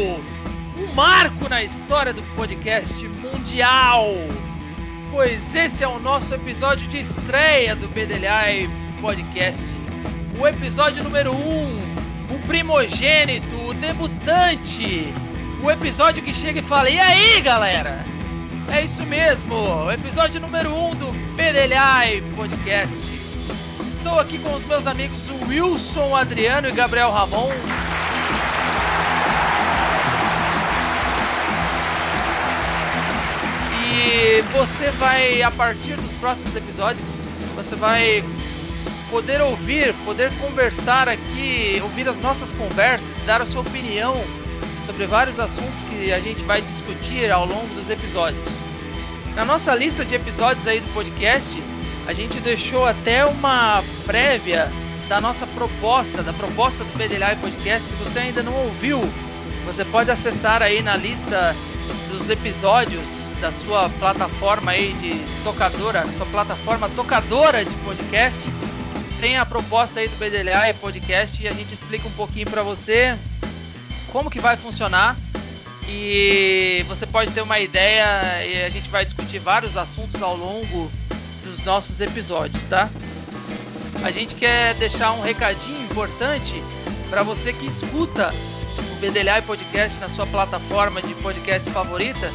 um marco na história do podcast mundial. Pois esse é o nosso episódio de estreia do BDLI Podcast. O episódio número 1, um, o primogênito, o debutante. O episódio que chega e fala: E aí, galera? É isso mesmo, o episódio número 1 um do BDLI Podcast. Estou aqui com os meus amigos Wilson, Adriano e Gabriel Ramon. Você vai, a partir dos próximos episódios, você vai poder ouvir, poder conversar aqui, ouvir as nossas conversas, dar a sua opinião sobre vários assuntos que a gente vai discutir ao longo dos episódios. Na nossa lista de episódios aí do podcast, a gente deixou até uma prévia da nossa proposta, da proposta do BDLI Podcast. Se você ainda não ouviu, você pode acessar aí na lista dos episódios da sua plataforma aí de tocadora, sua plataforma tocadora de podcast. Tem a proposta aí do BDLA Podcast e a gente explica um pouquinho para você como que vai funcionar e você pode ter uma ideia e a gente vai discutir vários assuntos ao longo dos nossos episódios, tá? A gente quer deixar um recadinho importante para você que escuta BDLA Podcast na sua plataforma de podcast favorita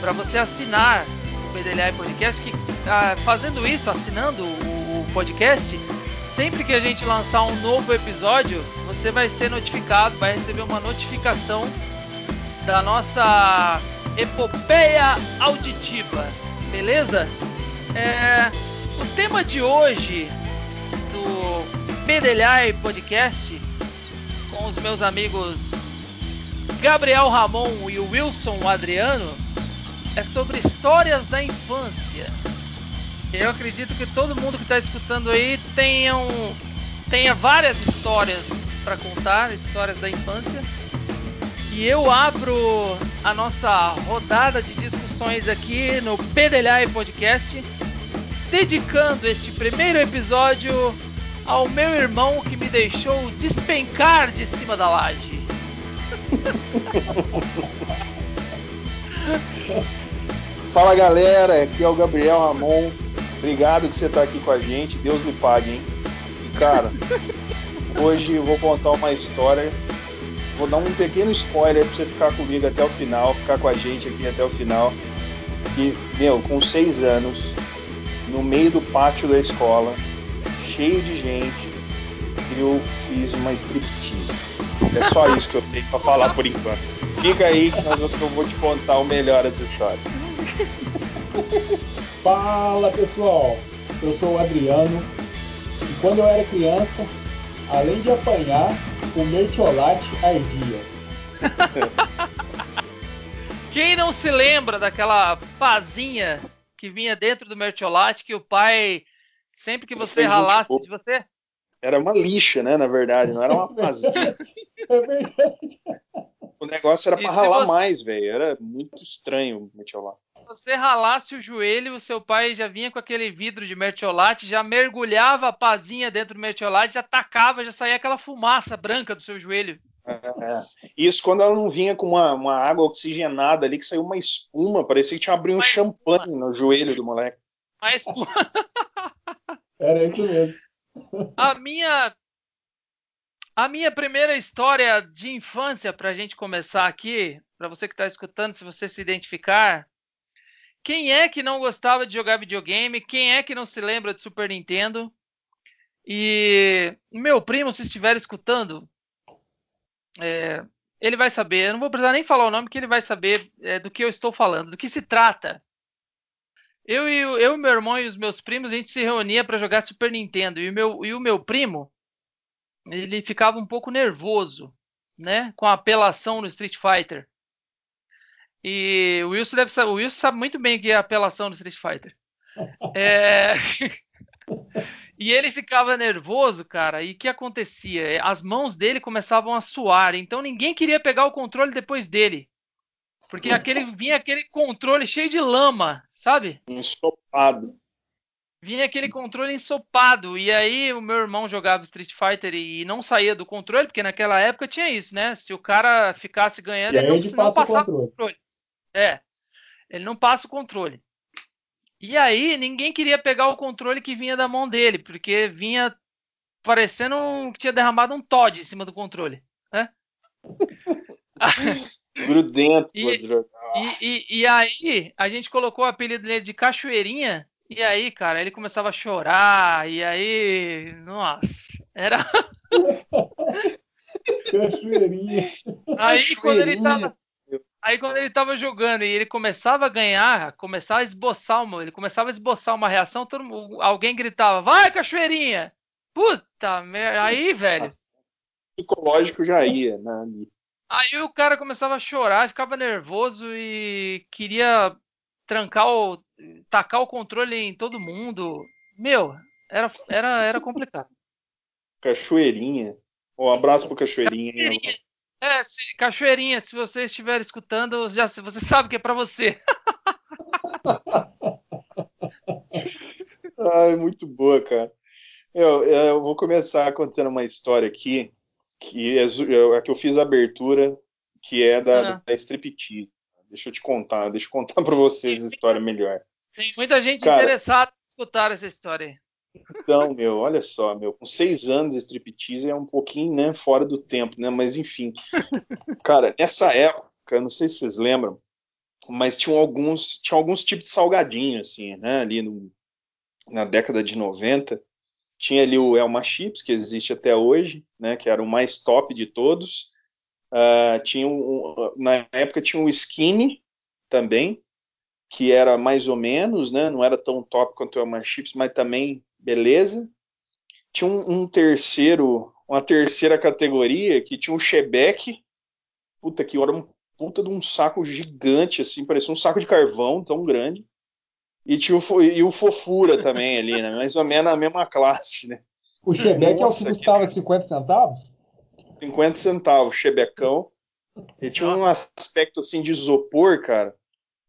para você assinar o PDLA Podcast, que ah, fazendo isso, assinando o, o podcast, sempre que a gente lançar um novo episódio, você vai ser notificado, vai receber uma notificação da nossa epopeia auditiva, beleza? É, o tema de hoje do PDLA Podcast com os meus amigos Gabriel Ramon e o Wilson Adriano é sobre histórias da infância. Eu acredito que todo mundo que está escutando aí tenha, um, tenha várias histórias para contar, histórias da infância. E eu abro a nossa rodada de discussões aqui no PDLI Podcast, dedicando este primeiro episódio ao meu irmão que me deixou despencar de cima da laje. Fala galera, aqui é o Gabriel Ramon. Obrigado que você está aqui com a gente. Deus lhe pague, hein? E cara, hoje eu vou contar uma história. Vou dar um pequeno spoiler para você ficar comigo até o final, ficar com a gente aqui até o final. Que, meu, com seis anos, no meio do pátio da escola, cheio de gente, eu fiz uma striptease. É só isso que eu tenho para falar por enquanto. Fica aí que eu vou te contar o melhor dessa história. Fala pessoal, eu sou o Adriano e quando eu era criança, além de apanhar, o mertiolate ardia. Quem não se lembra daquela pazinha que vinha dentro do mertiolate que o pai, sempre que você ralasse, você era uma lixa, né? Na verdade, não era uma pazinha. É verdade. O negócio era para ralar você... mais, velho. Era muito estranho o mertiolate você ralasse o joelho, o seu pai já vinha com aquele vidro de mertiolate, já mergulhava a pazinha dentro do mertiolate, já tacava, já saía aquela fumaça branca do seu joelho. É, é. Isso quando ela não vinha com uma, uma, água oxigenada ali, que saiu uma espuma, parecia que tinha abrido um champanhe no joelho do moleque. Uma espuma. Era isso mesmo. A minha a minha primeira história de infância, para a gente começar aqui, para você que está escutando, se você se identificar, quem é que não gostava de jogar videogame? Quem é que não se lembra de Super Nintendo? E meu primo, se estiver escutando, é, ele vai saber. Eu não vou precisar nem falar o nome, que ele vai saber é, do que eu estou falando, do que se trata. Eu e eu, meu irmão e os meus primos, a gente se reunia para jogar Super Nintendo. E o, meu, e o meu primo, ele ficava um pouco nervoso, né? Com a apelação no Street Fighter. E o Wilson deve o Wilson sabe muito bem o que é apelação no Street Fighter. É... e ele ficava nervoso, cara. E o que acontecia? As mãos dele começavam a suar. Então ninguém queria pegar o controle depois dele. Porque aquele vinha aquele controle cheio de lama, sabe? Ensopado. vinha aquele controle ensopado. E aí o meu irmão jogava Street Fighter e não saía do controle, porque naquela época tinha isso, né? Se o cara ficasse ganhando, E ele ele não, não passa o passava controle. o controle. É. Ele não passa o controle. E aí ninguém queria pegar o controle que vinha da mão dele, porque vinha parecendo um- que tinha derramado um Todd em cima do controle. Né? Grudento. E-. E, e- e aí a gente colocou o apelido dele de Cachoeirinha. E aí, cara, ele começava a chorar. E aí, nossa, era. Cachoeirinha. Aí quando ele Cachoeirinha. tava. Aí quando ele tava jogando e ele começava a ganhar, começava a esboçar uma, ele começava a esboçar uma reação, todo mundo- alguém gritava, vai, cachoeirinha! Puta merda, aí, velho. Psicológico já ia, né? Aí o cara começava a chorar, ficava nervoso e queria trancar o. tacar o controle em todo mundo. Meu, era, era, era complicado. Cachoeirinha. Um abraço pro Cachoeirinha. hein? É, se, Cachoeirinha, se você estiver escutando, já, você sabe que é pra você. Ai, muito boa, cara. Eu, eu vou começar contando uma história aqui, que é zu- é a que eu fiz a abertura, que é da, Ah. da striptease. Deixa eu te contar, deixa eu contar pra vocês a história melhor. Tem muita gente Cara. interessada em escutar essa história. Então, meu, olha só, meu, com seis anos, striptease é um pouquinho, né, fora do tempo, né, mas enfim. Cara, nessa época, não sei se vocês lembram, mas tinham alguns, tinha alguns tipos de salgadinho, assim, né, ali no- na década de 90. Tinha ali o Elma Chips, que existe até hoje, né, que era o mais top de todos. Ah, tinha um, na época tinha o Skinny também, que era mais ou menos, né, não era tão top quanto o Elma Chips, mas também beleza. Tinha um, um terceiro, uma terceira categoria que tinha um Chebec, puta que era um puta de um saco gigante, assim, parecia um saco de carvão tão grande. E tinha o, e o Fofura também ali, né? Mais ou menos na mesma classe, né? O Chebec é o que que custava beleza. 50 centavos? 50 centavos, chebecão. Ele tinha um aspecto assim de isopor, cara.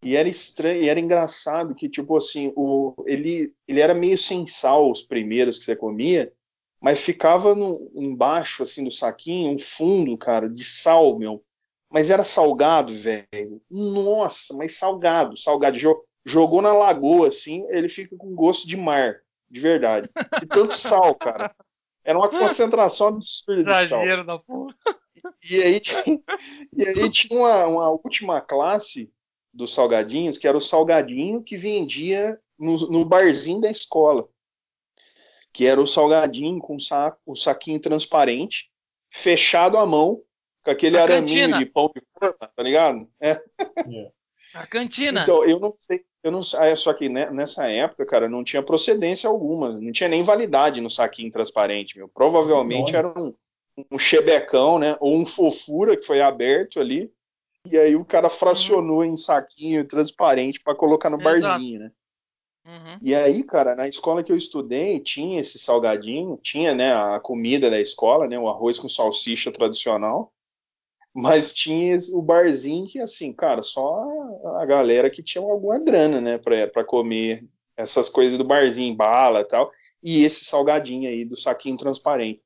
E era estranho, e era engraçado que, tipo assim, o, ele, ele era meio sem sal, os primeiros que você comia, mas ficava no, embaixo, assim, do saquinho, um fundo, cara, de sal, meu. Mas era salgado, velho. Nossa, mas salgado, salgado. Jo- jogou na lagoa, assim, ele fica com gosto de mar, de verdade. E tanto sal, cara. Era uma concentração absurda de sal. Da porra. E aí, tinha- e aí tinha uma, uma última classe dos salgadinhos, que era o salgadinho que vendia no, no barzinho da escola. Que era o salgadinho com saco, o saquinho transparente, fechado à mão, com aquele A araminho cantina. de pão de forma, tá ligado? É. É. A cantina. Então, eu não sei, eu não sei, ah, só que nessa época, cara, não tinha procedência alguma, não tinha nem validade no saquinho transparente, meu. Provavelmente Nossa. era um, um chebecão, né, ou um fofura que foi aberto ali, e aí o cara fracionou em saquinho transparente para colocar no Exato. barzinho, né? Uhum. E aí, cara, na escola que eu estudei, tinha esse salgadinho, tinha, né, a comida da escola, né, o arroz com salsicha tradicional, mas tinha o barzinho que, assim, cara, só a, galera que tinha alguma grana, né, pra, comer essas coisas do barzinho, bala e tal, e esse salgadinho aí do saquinho transparente.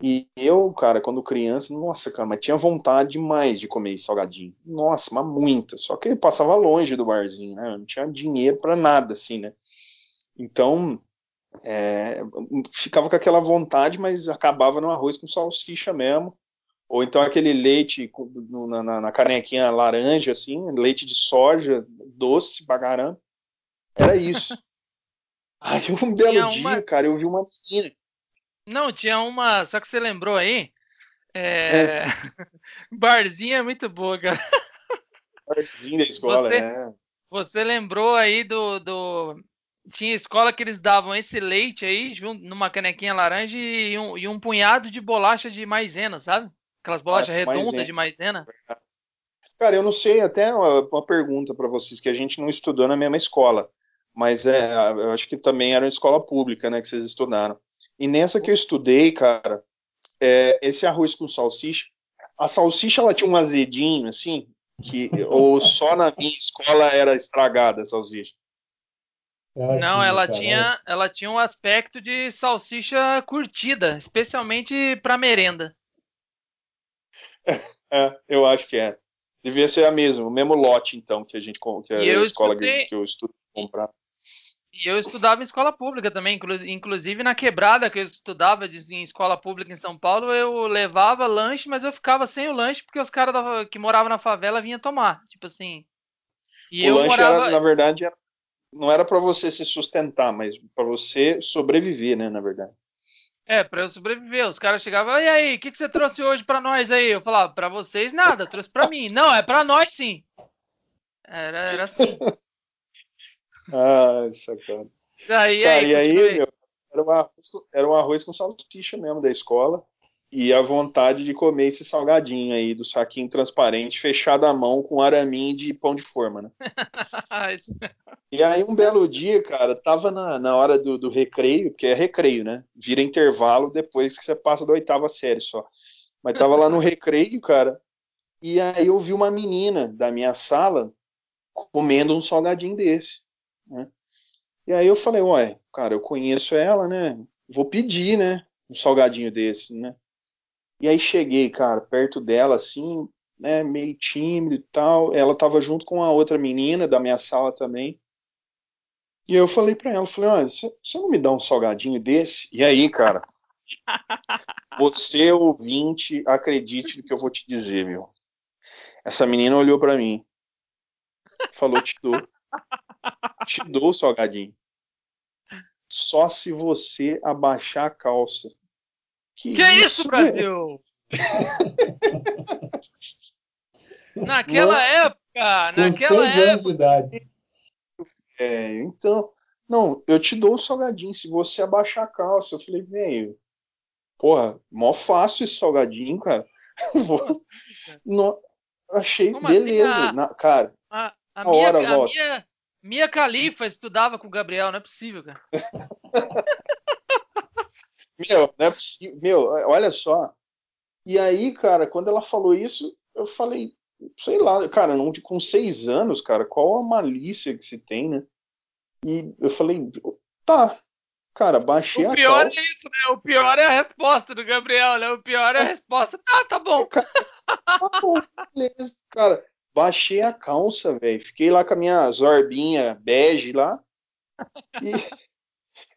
E eu, cara, quando criança, nossa, cara, mas tinha vontade demais de comer esse salgadinho. Nossa, mas muita. Só que eu passava longe do barzinho, né? Eu não tinha dinheiro pra nada, assim, né? Então, é, ficava com aquela vontade, mas acabava no arroz com salsicha mesmo. Ou então aquele leite na, na- na canequinha laranja, assim, leite de soja, doce caramba. Era isso. Aí um belo Tinha dia, uma- cara, eu vi uma menina. Não, tinha uma. Só que você lembrou aí? É... Barzinho é muito boa, cara. Barzinho da escola, Você- né? Você lembrou aí do, do. Tinha escola que eles davam esse leite aí, junto numa canequinha laranja e um, e um punhado de bolacha de maisena, sabe? Aquelas bolachas Ah, redondas maisena. de maisena. Cara, eu não sei, até uma, uma pergunta para vocês, que a gente não estudou na mesma escola, mas é, eu acho que também era uma escola pública, né, que vocês estudaram. E nessa que eu estudei, cara, é, esse arroz com salsicha, a salsicha ela tinha um azedinho, assim, que ou só na minha escola era estragada a salsicha. Não, ela tinha, ela tinha um aspecto de salsicha curtida, especialmente para merenda. É, eu acho que é. Devia ser a mesma, o mesmo lote então que a gente que a escola estudei... que eu estudo comprar. E eu estudava em escola pública também, inclusive na quebrada que eu estudava em escola pública em São Paulo, eu levava lanche, mas eu ficava sem o lanche porque os caras que moravam na favela vinham tomar, tipo assim. E o lanche morava... era, na verdade, não era para você se sustentar, mas para você sobreviver, né, na verdade. É, para eu sobreviver. Os caras chegavam, e aí, o que, que você trouxe hoje para nós aí? Eu falava, para vocês nada, trouxe para mim. Não, é para nós sim. Era, era assim. ah, sacana. Daí, Cara, aí, e aí, meu, era um, arroz, era um arroz com salsicha mesmo da escola. E a vontade de comer esse salgadinho aí do saquinho transparente, fechado à mão com araminho de pão de forma, né? e aí um belo dia, cara, tava na, na hora do, do recreio, porque é recreio, né? Vira intervalo depois que você passa da oitava série só. Mas tava lá no recreio, cara, e aí eu vi uma menina da minha sala comendo um salgadinho desse, né? E aí eu falei, ué, cara, eu conheço ela, né? Vou pedir, né? Um salgadinho desse, né? E aí cheguei, cara, perto dela, assim, né, meio tímido e tal. Ela tava junto com a outra menina da minha sala também. E eu falei para ela, falei, olha, você não me dá um salgadinho desse? E aí, cara, você ouvinte, acredite no que eu vou te dizer, meu. Essa menina olhou para mim, falou, te dou, te dou o salgadinho. Só se você abaixar a calça. Que, que isso, isso, Brasil? naquela época, naquela época. É, então, não, eu te dou o salgadinho se você abaixar a calça. Eu falei, velho, porra, mó fácil esse salgadinho, cara. Vou... Não, achei Como assim? beleza, assim? a, Na, cara. A, a, minha, hora, a minha, minha califa estudava com o Gabriel, não é possível, cara. Meu, não é possível. Meu, olha só. E aí, cara, quando ela falou isso, eu falei, sei lá, cara, não, com seis anos, cara, qual a malícia que se tem, né? E eu falei, tá, cara, baixei a calça. O pior é isso, né? O pior é a resposta do Gabriel, né? O pior é a resposta. Tá, tá bom. Cara, tá bom, beleza, cara. Baixei a calça, velho. Fiquei lá com a minha zorbinha bege lá. E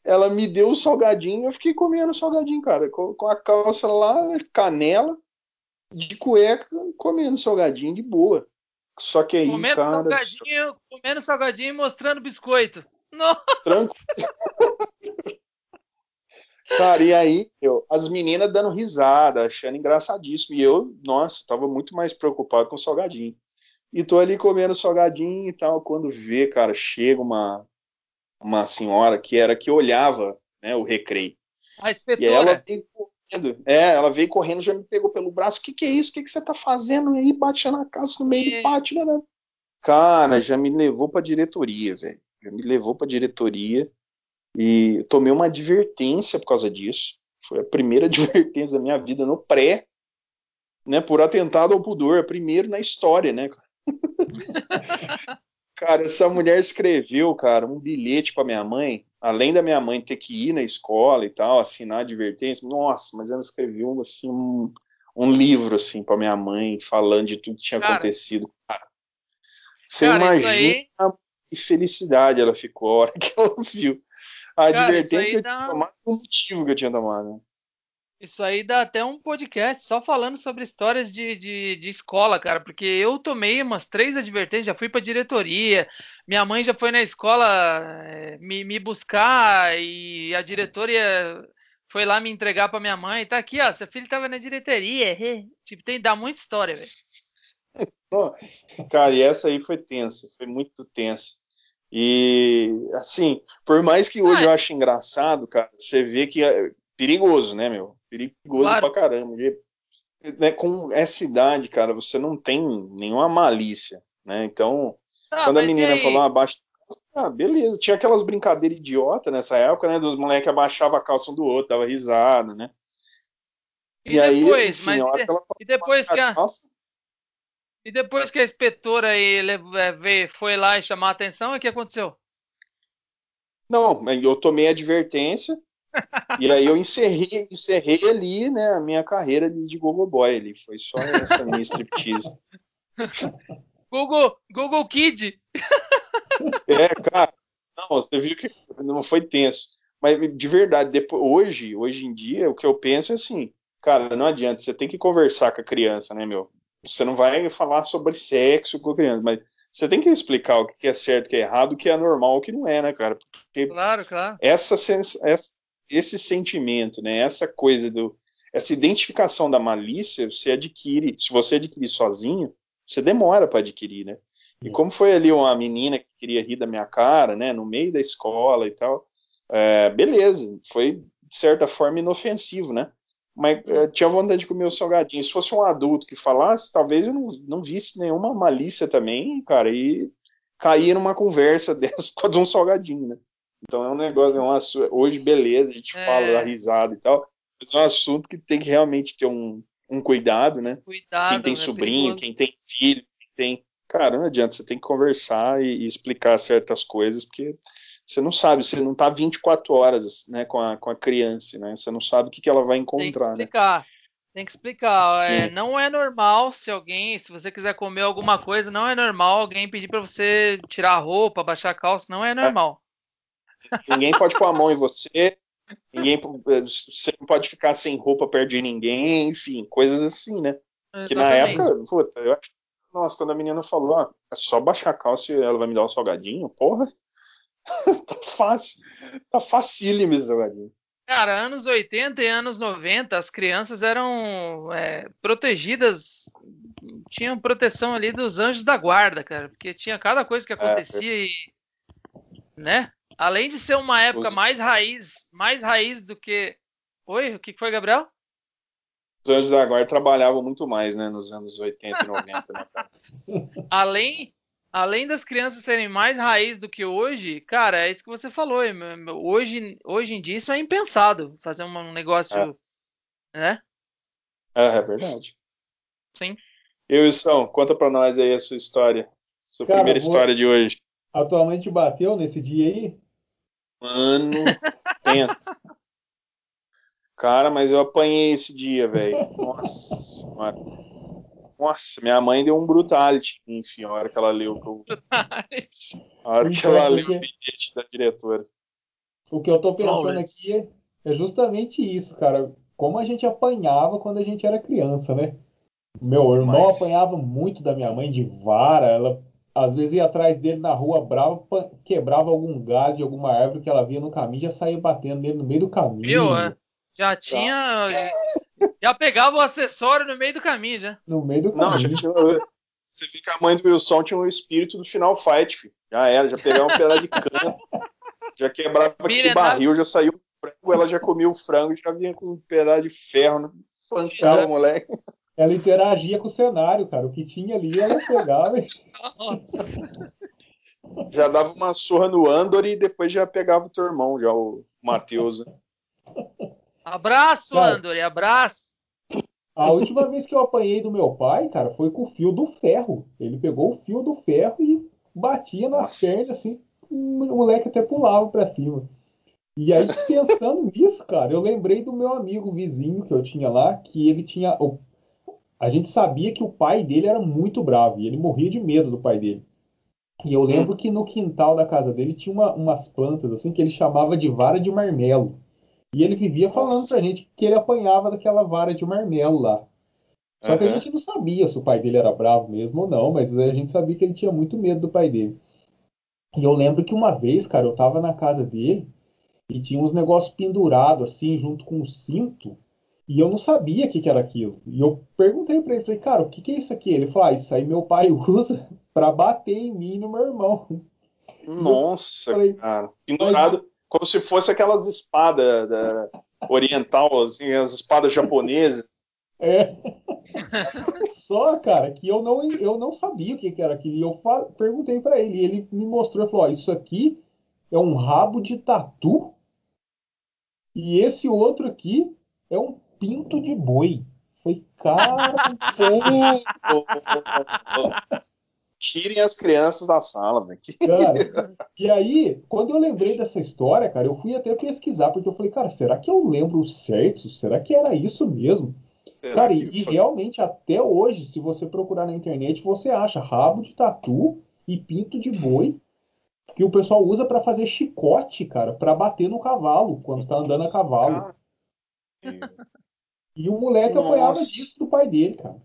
ela me deu o salgadinho, eu fiquei comendo o salgadinho, cara, com, com a calça lá, canela, de cueca, comendo salgadinho de boa. Só que aí, comendo cara. Salgadinho, comendo salgadinho e mostrando biscoito. Tranquilo. cara, e aí, eu, as meninas dando risada, achando engraçadíssimo. E eu, nossa, tava muito mais preocupado com o salgadinho. E tô ali comendo salgadinho e tal. Quando vê, cara, chega uma, uma senhora que era que olhava né, o recreio. A inspetora. E ela veio correndo. É, ela veio correndo, já me pegou pelo braço. O que, que é isso? O que, que você tá fazendo aí? Baixando a casa no meio é. do pátio, né? Cara, já me levou pra diretoria, velho. Já me levou pra diretoria. E tomei uma advertência por causa disso. Foi a primeira advertência da minha vida no pré, né? Por atentado ao pudor. Primeiro na história, né? Cara, essa mulher escreveu, cara, um bilhete para minha mãe, além da minha mãe ter que ir na escola e tal, assinar a advertência. Nossa, mas ela escreveu assim um, um livro assim para minha mãe, falando de tudo que tinha cara, acontecido. Cara, você cara, imagina aí... que felicidade ela ficou a hora que ela viu a cara, advertência que eu tinha tomado, o motivo que eu tinha tomado. Isso aí dá até um podcast só falando sobre histórias de, de, de, escola, cara, porque eu tomei umas três advertências, já fui pra diretoria, minha mãe já foi na escola é, me, me, buscar e a diretoria foi lá me entregar pra minha mãe, tá aqui, ó, seu filho tava na diretoria, tipo, tem, dá muita história, velho. Cara, e essa aí foi tensa, foi muito tensa. E, assim, por mais que hoje ah, eu ache engraçado, cara, você vê que é perigoso, né, meu? Perigoso claro. pra caramba. E, né, com essa idade, cara, você não tem nenhuma malícia, né? Então, ah, quando a menina falou abaixa. Ah, beleza. Tinha aquelas brincadeiras idiota nessa época, né? Dos moleques abaixavam a calça um do outro, dava risada, né? E, e depois, aí, enfim, mas e, e depois que a, calça, e depois que a inspetora aí, veio, foi lá e chamou a atenção, o que aconteceu? Não, eu tomei advertência e aí eu encerrei, encerrei ali, né, a minha carreira de, Google Boy ali. Foi só essa minha striptease. Google, Google Kid. É, cara. Não, você viu que não foi tenso. Mas de verdade, depois, hoje, hoje em dia, o que eu penso é assim, cara, não adianta, você tem que conversar com a criança, né, meu? Você não vai falar sobre sexo com a criança, mas você tem que explicar o que é certo, o que é errado, o que é normal, o que não é, né, cara? Porque claro, claro. Essa, essa, esse sentimento, né, essa coisa do, essa identificação da malícia, você adquire, se você adquirir sozinho, você demora para adquirir, né? E como foi ali uma menina que queria rir da minha cara, né, no meio da escola e tal, é, beleza, foi de certa forma inofensivo, né? Mas é, tinha vontade de comer o salgadinho. Se fosse um adulto que falasse, talvez eu não, não visse nenhuma malícia também, cara, e cair numa conversa dessa por causa de um salgadinho, né? Então é um negócio, é um hoje beleza, a gente é. fala da risada e tal, mas é um assunto que tem que realmente ter um, um cuidado, né? Cuidado, quem tem né? sobrinho, quem tem filho, quem tem. Cara, não adianta, você tem que conversar e, e explicar certas coisas, porque você não sabe, você não está 24 horas né, com, a, com a criança, né? Você não sabe o que, que ela vai encontrar. Tem que né? explicar. Né? Tem que explicar. É, não é normal se alguém, se você quiser comer alguma coisa, não é normal alguém pedir para você tirar a roupa, baixar a calça, não é normal. Ninguém pode pôr a mão em você, ninguém, você não pode ficar sem roupa perto de ninguém, enfim, coisas assim, né? Exatamente. Que na época, puta, eu nossa, quando a menina falou, ah, é só baixar a calça e ela vai me dar um salgadinho, porra, tá fácil. Tá facílimo esse jogadinho. Cara, anos 80 e anos 90, as crianças eram é, protegidas, tinham proteção ali dos anjos da guarda, cara, porque tinha cada coisa que é, acontecia é, e. né? Além de ser uma época Os... mais raiz, mais raiz do que. Oi, o que foi, Gabriel? Os anjos da guarda trabalhavam muito mais, né, nos anos 80 e 90, né, além, além das crianças serem mais raiz do que hoje, cara, é isso que você falou. Hoje, hoje em dia isso é impensado fazer um negócio, é. né? É, é verdade. Sim. E Wilson, conta pra nós aí a sua história. Sua cara, primeira história de hoje. Atualmente bateu nesse dia aí? Mano, pensa. Cara, mas eu apanhei esse dia, velho. Nossa, mano. Nossa, minha mãe deu um brutality, enfim, a hora que ela leu. Eu... a hora que ela leu o bilhete da diretora. O que eu tô pensando aqui é justamente isso, cara. Como a gente apanhava quando a gente era criança, né? Meu irmão Mas... apanhava muito da minha mãe de vara. Ela às vezes ia atrás dele na rua brava, quebrava algum galho de alguma árvore que ela via no caminho, já saía batendo nele no meio do caminho. Viu, é? Já tinha. Já pegava o acessório no meio do caminho, já. No meio do caminho. Não, já tinha, você vê que a mãe do Wilson tinha o um espírito do final fight, filho. Já era, já pegava um pedaço de cana, já quebrava aquele barril, já saiu o frango, ela já comia o frango, já vinha com um pedaço de ferro, né? espancava o moleque. Ela interagia com o cenário, cara. O que tinha ali, ela pegava e. Já dava uma surra no Andor e depois já pegava o teu irmão, já o Matheus. Né? Abraço, cara, Andor, abraço. A última vez que eu apanhei do meu pai, cara, foi com o fio do ferro. Ele pegou o fio do ferro e batia nas Nossa. pernas, assim, o moleque até pulava pra cima. E aí, pensando nisso, cara, eu lembrei do meu amigo vizinho que eu tinha lá, que ele tinha. A gente sabia que o pai dele era muito bravo e ele morria de medo do pai dele. E eu lembro que no quintal da casa dele tinha uma, umas plantas assim que ele chamava de vara de marmelo. E ele vivia falando Nossa. pra gente que ele apanhava daquela vara de marmelo lá. Só uhum. que a gente não sabia se o pai dele era bravo mesmo ou não, mas a gente sabia que ele tinha muito medo do pai dele. E eu lembro que uma vez, cara, eu tava na casa dele e tinha uns negócios pendurados assim, junto com o cinto, e eu não sabia o que, que era aquilo. E eu perguntei para ele, falei, cara, o que, que é isso aqui? Ele falou, ah, isso aí meu pai usa para bater em mim e no meu irmão. Nossa, falei, cara. Pendurado. Mas como se fosse aquelas espadas da, oriental, assim, as espadas japonesas. É. Só, cara, que eu não, eu não sabia o que, que era aquilo. E eu perguntei para ele, e ele me mostrou e falou: ó, isso aqui é um rabo de tatu. E esse outro aqui é um pinto de boi. Foi, cara. tirem as crianças da sala, velho. Cara, e aí, quando eu lembrei dessa história, cara, eu fui até pesquisar, porque eu falei, cara, será que eu lembro certo? Será que era isso mesmo? Será Cara, e, e realmente, até hoje, se você procurar na internet, você acha rabo de tatu e pinto de boi que o pessoal usa pra fazer chicote, cara, pra bater no cavalo, quando tá andando a cavalo. E o moleque Nossa. apanhava disso do pai dele, cara.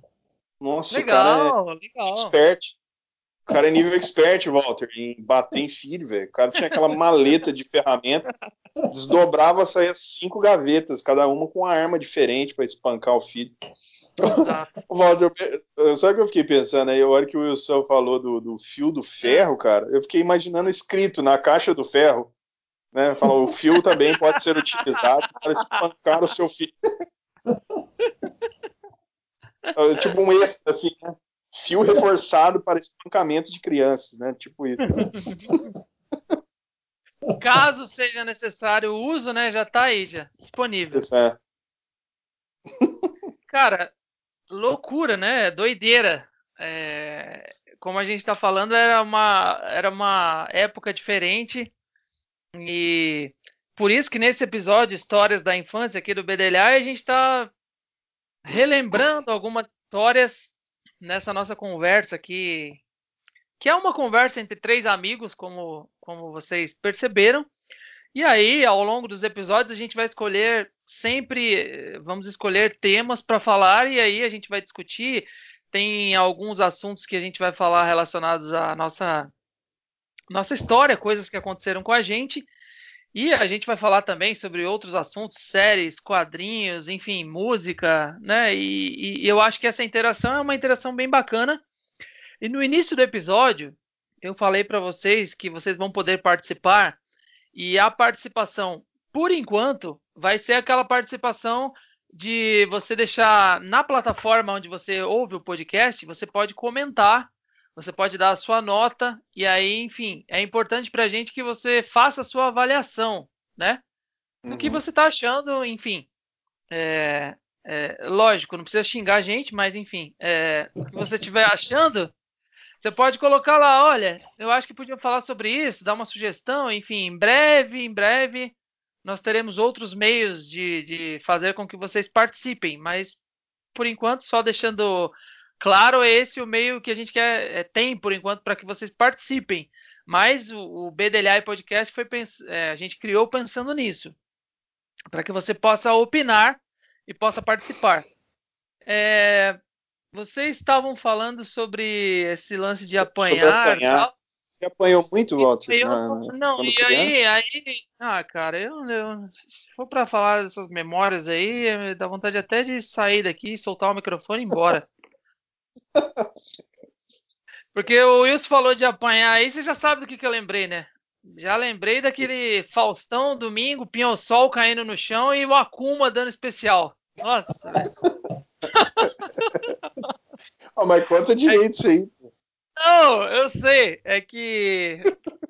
Nossa, o cara é Legal, legal. expert. O cara é nível expert, Walter, em bater em filho, velho. O cara tinha aquela maleta de ferramenta, desdobrava, saía cinco gavetas, cada uma com uma arma diferente pra espancar o filho. Exato. Walter, eu- sabe o que eu fiquei pensando aí? A hora que o Wilson falou do, do fio do ferro, cara, eu fiquei imaginando escrito na caixa do ferro, né? Falou, o fio também pode ser utilizado para espancar o seu filho. É, tipo um extra, assim, né? Fio reforçado para espancamento de crianças, né? Tipo isso. Caso seja necessário o uso, né, já tá aí, já disponível. Isso é. Cara, loucura, né? Doideira. É, como a gente está falando, era uma, era uma época diferente. E por isso que nesse episódio, Histórias da Infância aqui do Bedelhai, a gente está relembrando algumas histórias nessa nossa conversa aqui. Que é uma conversa entre três amigos, como, como vocês perceberam. E aí, ao longo dos episódios, a gente vai escolher sempre, vamos escolher temas para falar e aí a gente vai discutir. Tem alguns assuntos que a gente vai falar relacionados à nossa nossa história, coisas que aconteceram com a gente. E a gente vai falar também sobre outros assuntos, séries, quadrinhos, enfim, música, né? E, e eu acho que essa interação é uma interação bem bacana. E no início do episódio, eu falei para vocês que vocês vão poder participar e a participação, por enquanto, vai ser aquela participação de você deixar na plataforma onde você ouve o podcast, você pode comentar, você pode dar a sua nota, e aí, enfim, é importante para a gente que você faça a sua avaliação, né? Do que Uhum. você está achando, enfim. É, é, lógico, não precisa xingar a gente, mas enfim, é, o que você estiver achando, você pode colocar lá, olha, eu acho que podia falar sobre isso, dar uma sugestão, enfim, em breve, em breve, nós teremos outros meios de, de fazer com que vocês participem, mas por enquanto, só deixando claro, é esse o meio que a gente quer, é, tem por enquanto para que vocês participem. Mas o, o BDLI Podcast foi é, a gente criou pensando nisso, para que você possa opinar e possa participar. É, vocês estavam falando sobre esse lance de apanhar, apanhar. tal. Você apanhou muito, Walter? Eu- na- não, e criança? aí, aí, ah, cara, eu, eu- se for pra falar dessas memórias aí, eh, dá vontade até de sair daqui, soltar o microfone e ir embora. Porque o Wilson falou de apanhar aí, você já sabe do que, que eu lembrei, né? Já lembrei daquele Faustão, domingo, Pinhão-Sol caindo no chão e o Akuma dando especial. Nossa, velho. Ah, mas conta direito isso aí. Não, eu sei. É que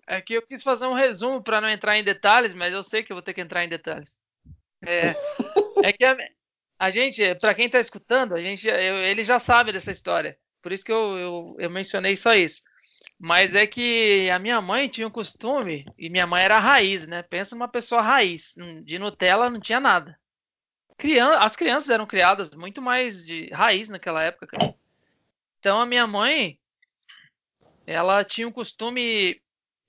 é que eu quis fazer um resumo para não entrar em detalhes, mas eu sei que eu vou ter que entrar em detalhes. É, é que a, a gente, para quem tá escutando, a gente, eu- ele já sabe dessa história. Por isso que eu, eu, eu mencionei só isso. Mas é que a minha mãe tinha um costume, e minha mãe era raiz, né? Pensa numa pessoa raiz. De Nutella não tinha nada. Crian- as crianças eram criadas muito mais de raiz naquela época, cara. Então a minha mãe, ela tinha o costume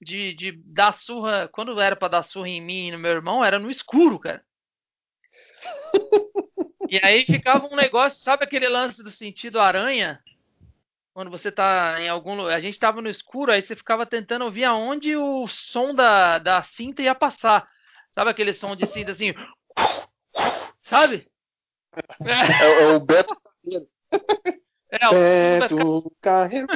de, de dar surra. Quando era pra dar surra em mim e no meu irmão, era no escuro, cara. E aí ficava um negócio, sabe aquele lance do sentido aranha? Quando você tá em algum lugar. A gente tava no escuro, aí você ficava tentando ouvir aonde o som da, da cinta ia passar. Sabe aquele som de cinta assim? Sabe? É, é o Beto Carreiro. É, o Beto Carreiro.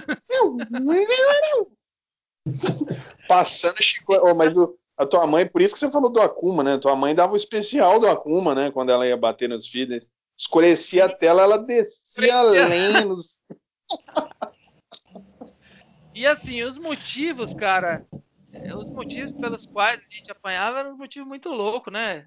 Passando Chico. Oh, mas o- a tua mãe, por isso que você falou do Akuma, né? Tua mãe dava o especial do Akuma, né? Quando ela ia bater nos filhos. Escurecia a tela, ela descia além nos. E assim, os motivos, cara, é, os motivos pelos quais a gente apanhava eram um motivo muito louco, né?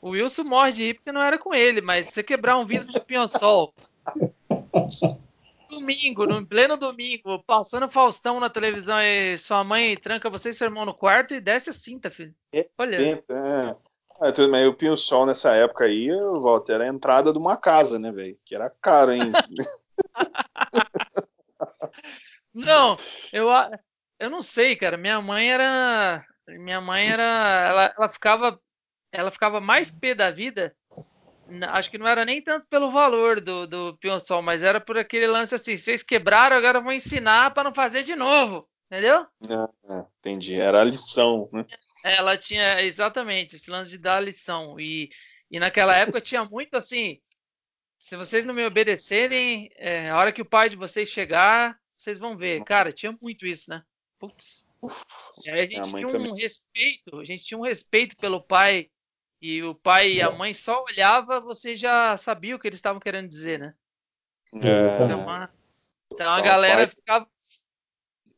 O Wilson morre de rir porque não era com ele, mas você quebrar um vidro de pinhão-sol. domingo, no pleno domingo, passando Faustão na televisão e sua mãe tranca você e seu irmão no quarto e desce a cinta, filho. Olha. É. É, bem, o Pinho Sol nessa época aí, Walter, era a entrada de uma casa, né, velho? Que era caro, hein? não, eu, eu não sei, cara. Minha mãe era. Minha mãe era. Ela, ela ficava. Ela ficava mais pé da vida. Acho que não era nem tanto pelo valor do, do Pinho Sol, mas era por aquele lance assim: vocês quebraram, agora eu vou ensinar para não fazer de novo. Entendeu? Ah, entendi. Era a lição, né? Ela tinha exatamente esse lance de dar a lição. E, e naquela época tinha muito assim: se vocês não me obedecerem, é, a hora que o pai de vocês chegar, vocês vão ver. Cara, tinha muito isso, né? Putz. a gente tinha um também. respeito, a gente tinha um respeito pelo pai. E o pai e a mãe só olhava, você já sabia o que eles estavam querendo dizer, né? É. Então, a, então a galera ficava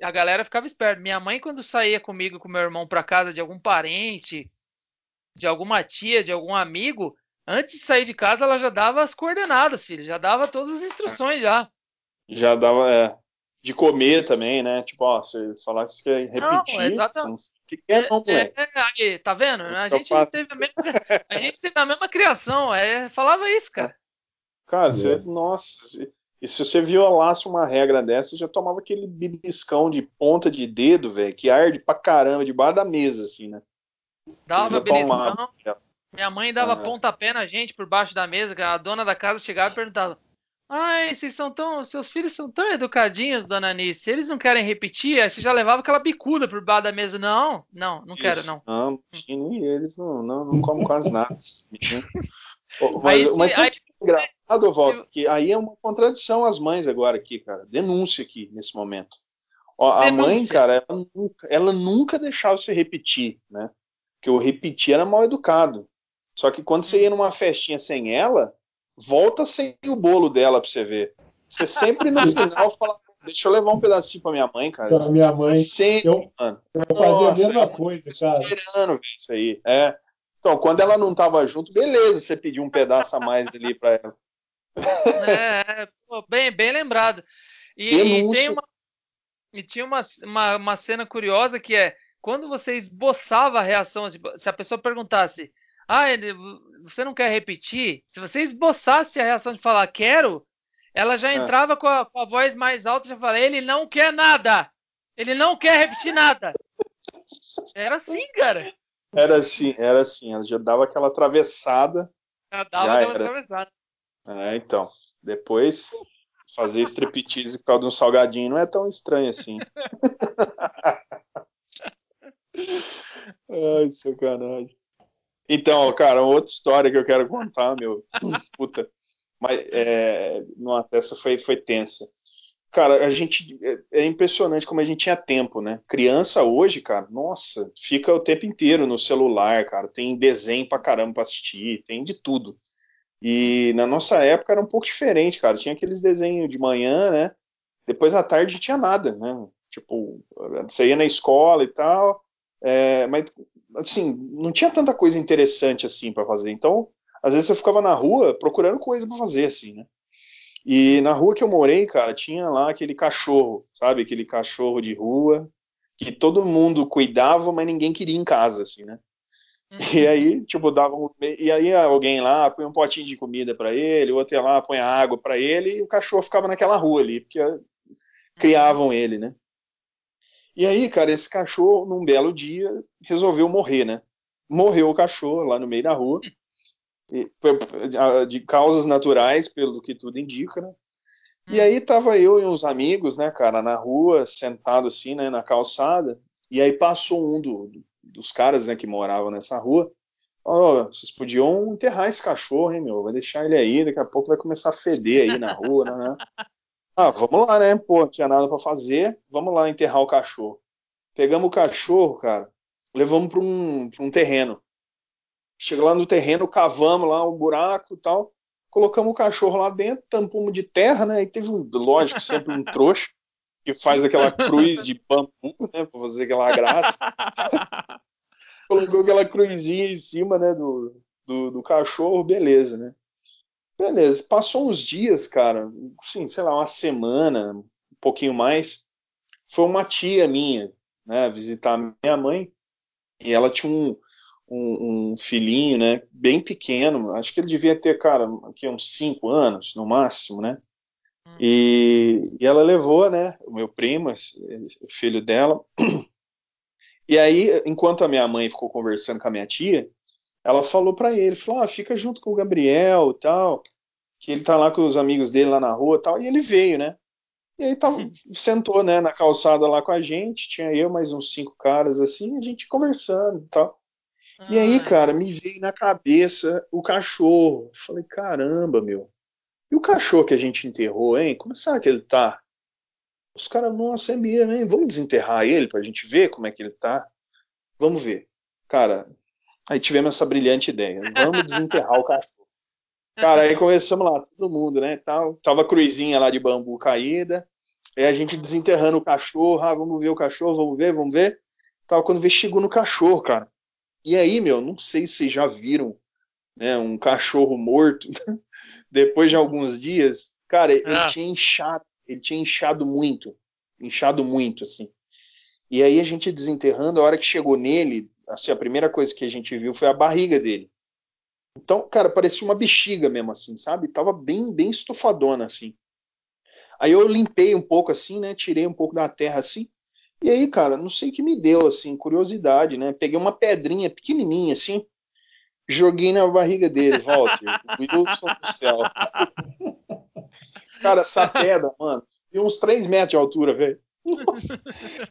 a galera ficava esperta. Minha mãe, quando saía comigo com meu irmão para casa de algum parente, de alguma tia, de algum amigo, antes de sair de casa, ela já dava as coordenadas, filho. Já dava todas as instruções já. Já dava, é, de comer também, né? Tipo, ó, você falar que quer repetir. Não, exatamente. O que é, não, é, é, aí, tá vendo? A gente, teve a, mesma, a gente teve a mesma criação. É, falava isso, cara. Cara, você, nossa, e se você violasse uma regra dessa, você já tomava aquele beliscão de ponta de dedo, velho, que arde pra caramba debaixo da mesa, assim, né? Dava beliscão. Minha mãe dava ah. pontapé na gente por baixo da mesa, a dona da casa chegava e perguntava: Ai, vocês são tão. Seus filhos são tão educadinhos, dona Anice. Eles não querem repetir? Aí você já levava aquela bicuda por baixo da mesa. Não, não, não Isso. quero, não. Não, eles não, não, não comem quase nada. mas, aí, mas aí, engraçado, Walter, que aí é uma contradição as mães agora aqui, cara. Denúncia aqui nesse momento. Ó, a mãe, cara, ela nunca, ela nunca deixava você repetir, né? Porque o repetir era mal educado. Só que quando você ia numa festinha sem ela, volta sem o bolo dela pra você ver. Você sempre no final fala, deixa eu levar um pedacinho pra minha mãe, cara. Pra minha mãe. Sempre, eu, mano. Eu fazia Nossa, a mesma coisa, cara. Esperando ver isso aí. É. Então, quando ela não tava junto, beleza, você pediu um pedaço a mais ali pra ela. É, pô, bem, bem lembrado. E, e, tem uma, e tinha uma, uma, uma, cena curiosa que é quando você esboçava a reação, se a pessoa perguntasse, ah, você não quer repetir? Se você esboçasse a reação de falar quero, ela já é. entrava é. com, a, com, a, voz mais alta e já falava, ele não quer nada! Ele não quer repetir nada! Era assim, cara. Era assim, era assim. Ela já dava aquela atravessada. Já dava já aquela era. atravessada. É, então. Depois, fazer striptease por causa de um salgadinho não é tão estranho assim. Ai, sacanagem. Então, cara, outra história que eu quero contar, meu. Puta. Mas, é, nossa, essa foi, foi tensa. Cara, a gente é, é, impressionante como a gente tinha tempo, né? Criança hoje, cara, nossa, fica o tempo inteiro no celular, cara. Tem desenho pra caramba pra assistir, tem de tudo. E na nossa época era um pouco diferente, cara. Tinha aqueles desenhos de manhã, né? Depois à tarde tinha nada, né? Tipo, você ia na escola e tal, é, mas assim, não tinha tanta coisa interessante assim para fazer. Então, às vezes você ficava na rua procurando coisa para fazer, assim, né? E na rua que eu morei, cara, tinha lá aquele cachorro, sabe? Aquele cachorro de rua que todo mundo cuidava, mas ninguém queria em casa, assim, né? Uhum. E aí, tipo, dava um... e aí alguém lá põe um potinho de comida para ele, o outro ia lá põe água para ele e o cachorro ficava naquela rua ali, porque criavam ele, né? E aí, cara, esse cachorro, num belo dia, resolveu morrer, né? Morreu o cachorro lá no meio da rua de causas naturais, pelo que tudo indica, né? E hum. aí tava eu e uns amigos, né, cara, na rua, sentado assim, né, na calçada, e aí passou um do, dos caras, né, que moravam nessa rua, ó, oh, vocês podiam enterrar esse cachorro, hein, meu, vai deixar ele aí, daqui a pouco vai começar a feder aí na rua, né? Ah, vamos lá, né, pô, não tinha nada para fazer, vamos lá enterrar o cachorro. Pegamos o cachorro, cara, levamos para um, pra um terreno. Chega lá no terreno, cavamos lá um buraco e tal, colocamos o cachorro lá dentro, tampamos de terra, né? E teve um, lógico, sempre um trouxa que faz aquela cruz de bambu, né? Pra fazer aquela graça. Colocou aquela cruzinha em cima, né? Do, do, do, cachorro, beleza, né? Beleza, passou uns dias, cara, sim, sei lá, uma semana, um pouquinho mais. Foi uma tia minha, né, visitar minha mãe, e ela tinha um, um, um, filhinho, né, bem pequeno, acho que ele devia ter, cara, aqui uns 5 anos, no máximo, né, hum. e, e, ela levou, né, o meu primo, o filho dela, e aí, enquanto a minha mãe ficou conversando com a minha tia, ela falou para ele, falou, ah, fica junto com o Gabriel tal, que ele tá lá com os amigos dele lá na rua tal, e ele veio, né? E aí tava, sentou, né, na calçada lá com a gente, tinha eu mais uns cinco caras assim, a gente conversando e tal. Ah. E aí, ah. cara, me veio na cabeça o cachorro. falei, caramba, meu. E o cachorro que a gente enterrou, hein? Como será que ele tá? Os caras, nossa, é mesmo, hein? Vamos desenterrar ele pra gente ver como é que ele tá? Vamos ver. Cara, Aí tivemos essa brilhante ideia. Vamos desenterrar o cachorro. Cara, aí começamos lá, todo mundo, né? Tal, tava a cruzinha lá de bambu caída. Aí a gente desenterrando o cachorro. Ah, vamos ver o cachorro, vamos ver, vamos ver. Tal, quando vê, chegou no cachorro, cara. E aí, meu, não sei se vocês já viram né, um cachorro morto depois de alguns dias. Cara, ele ah. tinha inchado, ele tinha inchado muito. Inchado muito, assim. E aí a gente desenterrando, a hora que chegou nele, assim, a primeira coisa que a gente viu foi a barriga dele. Então, cara, parecia uma bexiga mesmo, assim, sabe? Tava bem, bem estufadona, assim. Aí eu limpei um pouco, assim, né? Tirei um pouco da terra, assim. E aí, cara, não sei o que me deu, assim, curiosidade, né? Peguei uma pedrinha pequenininha, assim, joguei na barriga dele, Walter. Wilson do céu. cara, essa pedra, mano, tem uns 3 metros de altura, velho.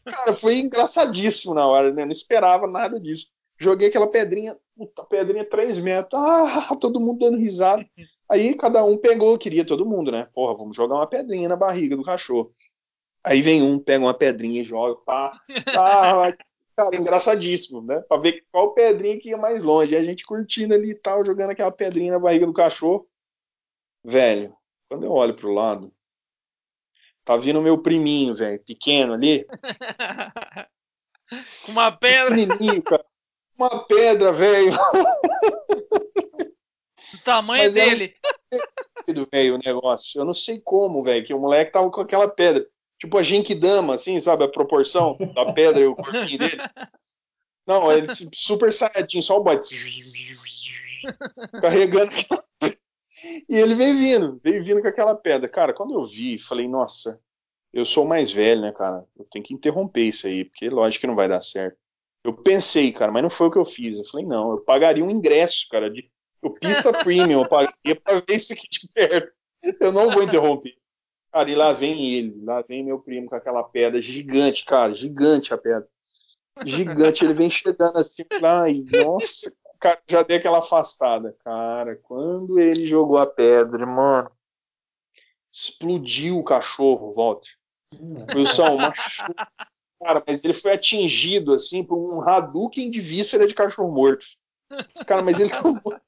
Cara, foi engraçadíssimo na hora, né? Não esperava nada disso. Joguei aquela pedrinha, puta, pedrinha 3 metros, ah, todo mundo dando risada. Aí cada um pegou, queria todo mundo, né? Porra, vamos jogar uma pedrinha na barriga do cachorro. Aí vem um, pega uma pedrinha e joga, pá, pá, cara, engraçadíssimo, né? Pra ver qual pedrinha que ia mais longe. E a gente curtindo ali e tal, jogando aquela pedrinha na barriga do cachorro. Velho, quando eu olho pro lado, Tá vindo meu priminho, velho, pequeno ali. Com uma pedra. Pequenininho, cara. Uma pedra, velho. O tamanho Mas dele. velho, o negócio. Eu não sei como, velho, que o moleque tava com aquela pedra. Tipo a Genkidama, assim, sabe? A proporção da pedra e o corpinho dele. Não, ele super saiyajin, só o bote. Carregando aquela e ele veio vindo, veio vindo com aquela pedra. Cara, quando eu vi, falei, nossa, eu sou mais velho, né, cara? Eu tenho que interromper isso aí, porque lógico que não vai dar certo. Eu pensei, cara, mas não foi o que eu fiz. Eu falei, não, eu pagaria um ingresso, cara, de o pista premium, eu pagaria pra ver isso aqui de perto. Eu não vou interromper. Cara, e lá vem ele, lá vem meu primo com aquela pedra gigante, cara, gigante a pedra. Gigante, ele vem chegando assim, lá e nossa, cara, já dei aquela afastada. Cara, quando ele jogou a pedra, mano, explodiu o cachorro, Walter. Foi só uma Cara, mas ele foi atingido assim por um Hadouken de víscera de cachorro morto. Cara, mas ele tomou.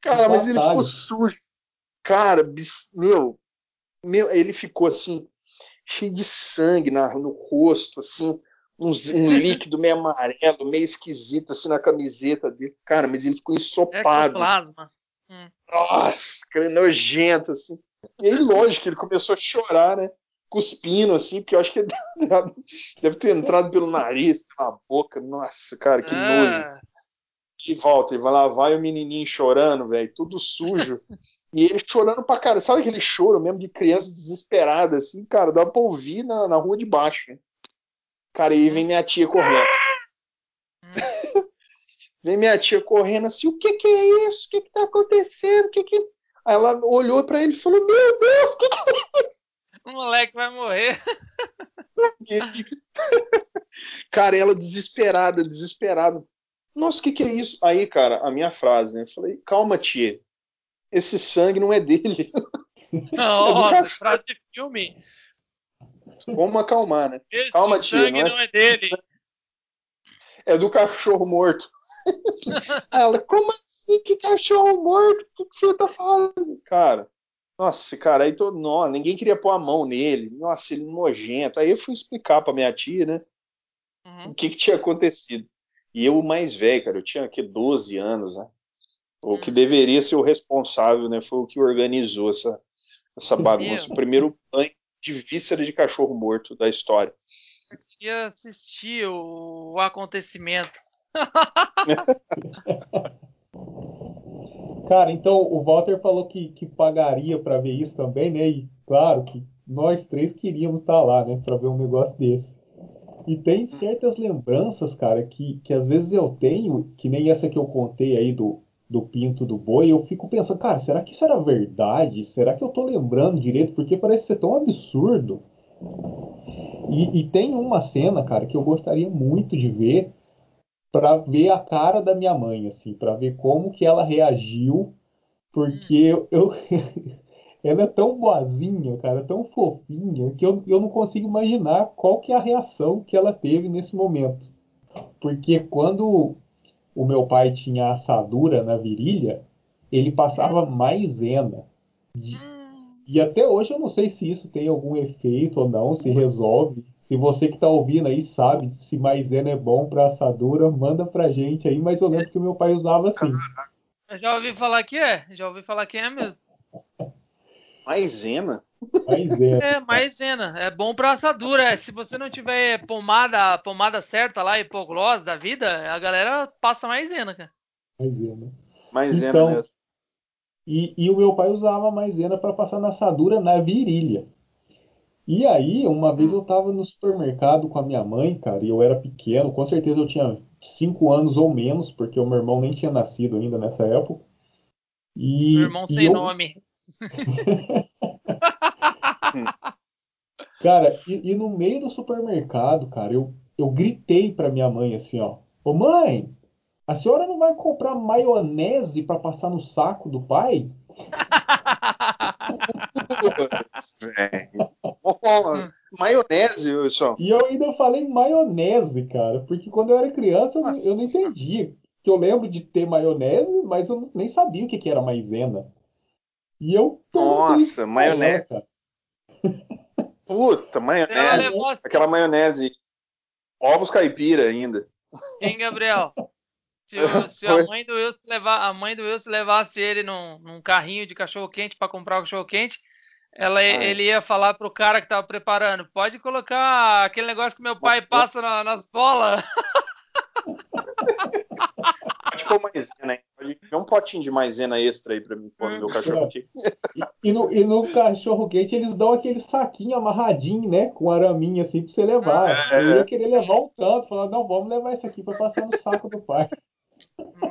Cara, mas ele ficou sujo. Cara, meu, meu, ele ficou assim, cheio de sangue na, no rosto, assim, um, um líquido meio amarelo, meio esquisito, assim, na camiseta dele. Cara, mas ele ficou ensopado. Ectoplasma. Hum. Nossa, cara, nojento, assim. E aí, lógico, ele começou a chorar, né? Cuspindo, assim, porque eu acho que ele deve ter entrado pelo nariz, pela boca. Nossa, cara, que ah. nojo. Que volta, ele vai lá, vai o menininho chorando, velho, tudo sujo. e ele chorando pra cara. Sabe aquele choro mesmo de criança desesperada, assim, cara? Dá pra ouvir na, na rua de baixo. Né? Cara, e aí vem minha tia correndo. vem minha tia correndo assim, o que que é isso? O que que tá acontecendo? O que que... Aí ela olhou para ele e falou: Meu Deus, que que é O moleque vai morrer. cara, ela desesperada, desesperada. Nossa, o que, que é isso? Aí, cara, a minha frase, né? Eu falei: Calma, tia. Esse sangue não é dele. Não, é frase de filme. Vamos acalmar, né? Esse Calma, tia. Sangue não é, não é dele. É do cachorro morto. ela, como assim? assim, que cachorro morto, o que, que, você tá falando? Cara, nossa, cara, aí todo, não, ninguém queria pôr a mão nele, nossa, ele nojento. Aí eu fui explicar pra minha tia, né, uhum. o que, que tinha acontecido. E eu, o mais velho, cara, eu tinha aqui 12 anos, né? O que deveria ser o responsável, né? Foi o que organizou essa, essa bagunça. O primeiro banho de víscera de cachorro morto da história. Eu queria assistir o, o acontecimento. Cara, então o Walter falou que, que pagaria para ver isso também, né? E claro que nós três queríamos estar lá, né? Para ver um negócio desse. E tem certas lembranças, cara, que, que às vezes eu tenho, que nem essa que eu contei aí do, do pinto do boi, eu fico pensando, cara, será que isso era verdade? Será que eu tô lembrando direito? Porque parece ser tão absurdo. E, e tem uma cena, cara, que eu gostaria muito de ver para ver a cara da minha mãe, assim, para ver como que ela reagiu, porque eu, eu ela é tão boazinha, cara, tão fofinha, que eu, eu não consigo imaginar qual que é a reação que ela teve nesse momento. Porque quando o meu pai tinha assadura na virilha, ele passava maisena. E até hoje eu não sei se isso tem algum efeito ou não, se resolve. Se você que está ouvindo aí sabe se maisena é bom para assadura, manda pra gente aí, mas eu lembro que o meu pai usava assim. Eu já ouvi falar que é, já ouvi falar que é mesmo. Maisena? Maisena. É, maisena. É bom pra assadura. É, se você não tiver pomada, pomada certa lá, hipoglose da vida, a galera passa maisena, cara. Maisena. Maisena Então, mesmo. E, e o meu pai usava maisena para passar na assadura na virilha. E aí, uma vez eu tava no supermercado com a minha mãe, cara, e eu era pequeno, com certeza eu tinha cinco anos ou menos, porque o meu irmão nem tinha nascido ainda nessa época. E, Meu irmão e sem eu- nome. Cara, e, e no meio do supermercado, cara, eu, eu gritei pra minha mãe assim, ó. Ô mãe, a senhora não vai comprar maionese pra passar no saco do pai? Oh, maionese, Wilson. E eu ainda falei maionese, cara, porque quando eu era criança eu, não- eu não entendia. Que eu lembro de ter maionese, mas eu nem sabia o que, que era maisena. E eu Nossa, maionese. cara. Puta, maionese. levou Aquela maionese. Ovos caipira ainda. Hein, Gabriel? Se, o- se a mãe do Wilson levar, a mãe do Wilson levasse ele num, num carrinho de cachorro quente para comprar o cachorro quente, ela, ele ia falar pro cara que tava preparando, pode colocar aquele negócio que meu pai passa na- nas bolas. Pode pôr maisena aí. Pode ver um potinho de maisena extra aí pra mim pôr no meu cachorro aqui. E no, e no cachorro quente eles dão aquele saquinho amarradinho, né? Com araminha assim pra você levar. É. Eu ia querer levar um tanto, falar, não, vamos levar isso aqui pra passar no saco do pai.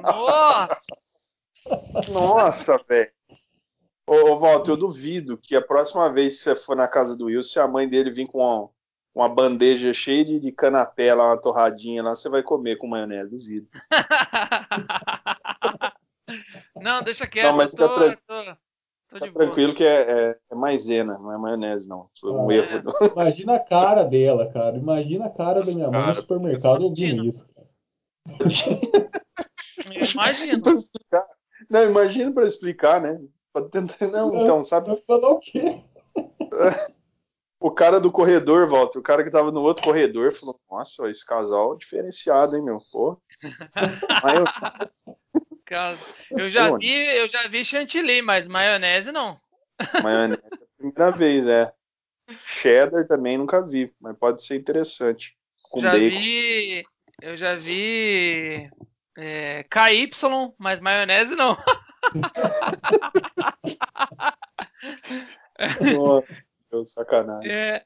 Nossa! Nossa, velho. Ô, ô, Walter, eu duvido que a próxima vez que você for na casa do Will, se a mãe dele vir com uma, bandeja cheia de, de canapé lá, uma torradinha lá, você vai comer com maionese, duvido. Não, deixa quieto, Não, mas eu tô, fica tô, tô Tá de boa. tranquilo que é, é, é maisena, não é maionese, não. Foi um Ah. erro. Imagina a cara dela, cara. Imagina a cara da minha mãe no supermercado ouvindo isso. Imagina. Não, imagina pra explicar, né? Pra tentar... Não, então, sabe? Falou o quê? O cara do corredor, Walter, o cara que tava no outro corredor, falou: Nossa, esse casal é diferenciado, hein, meu? Pô. Eu já vi, eu já vi chantilly, mas maionese não. maionese, é a primeira vez, é. Cheddar também nunca vi, mas pode ser interessante. Com já bacon. vi, eu já vi é, KY, mas maionese não. Nossa, meu, sacanagem. É,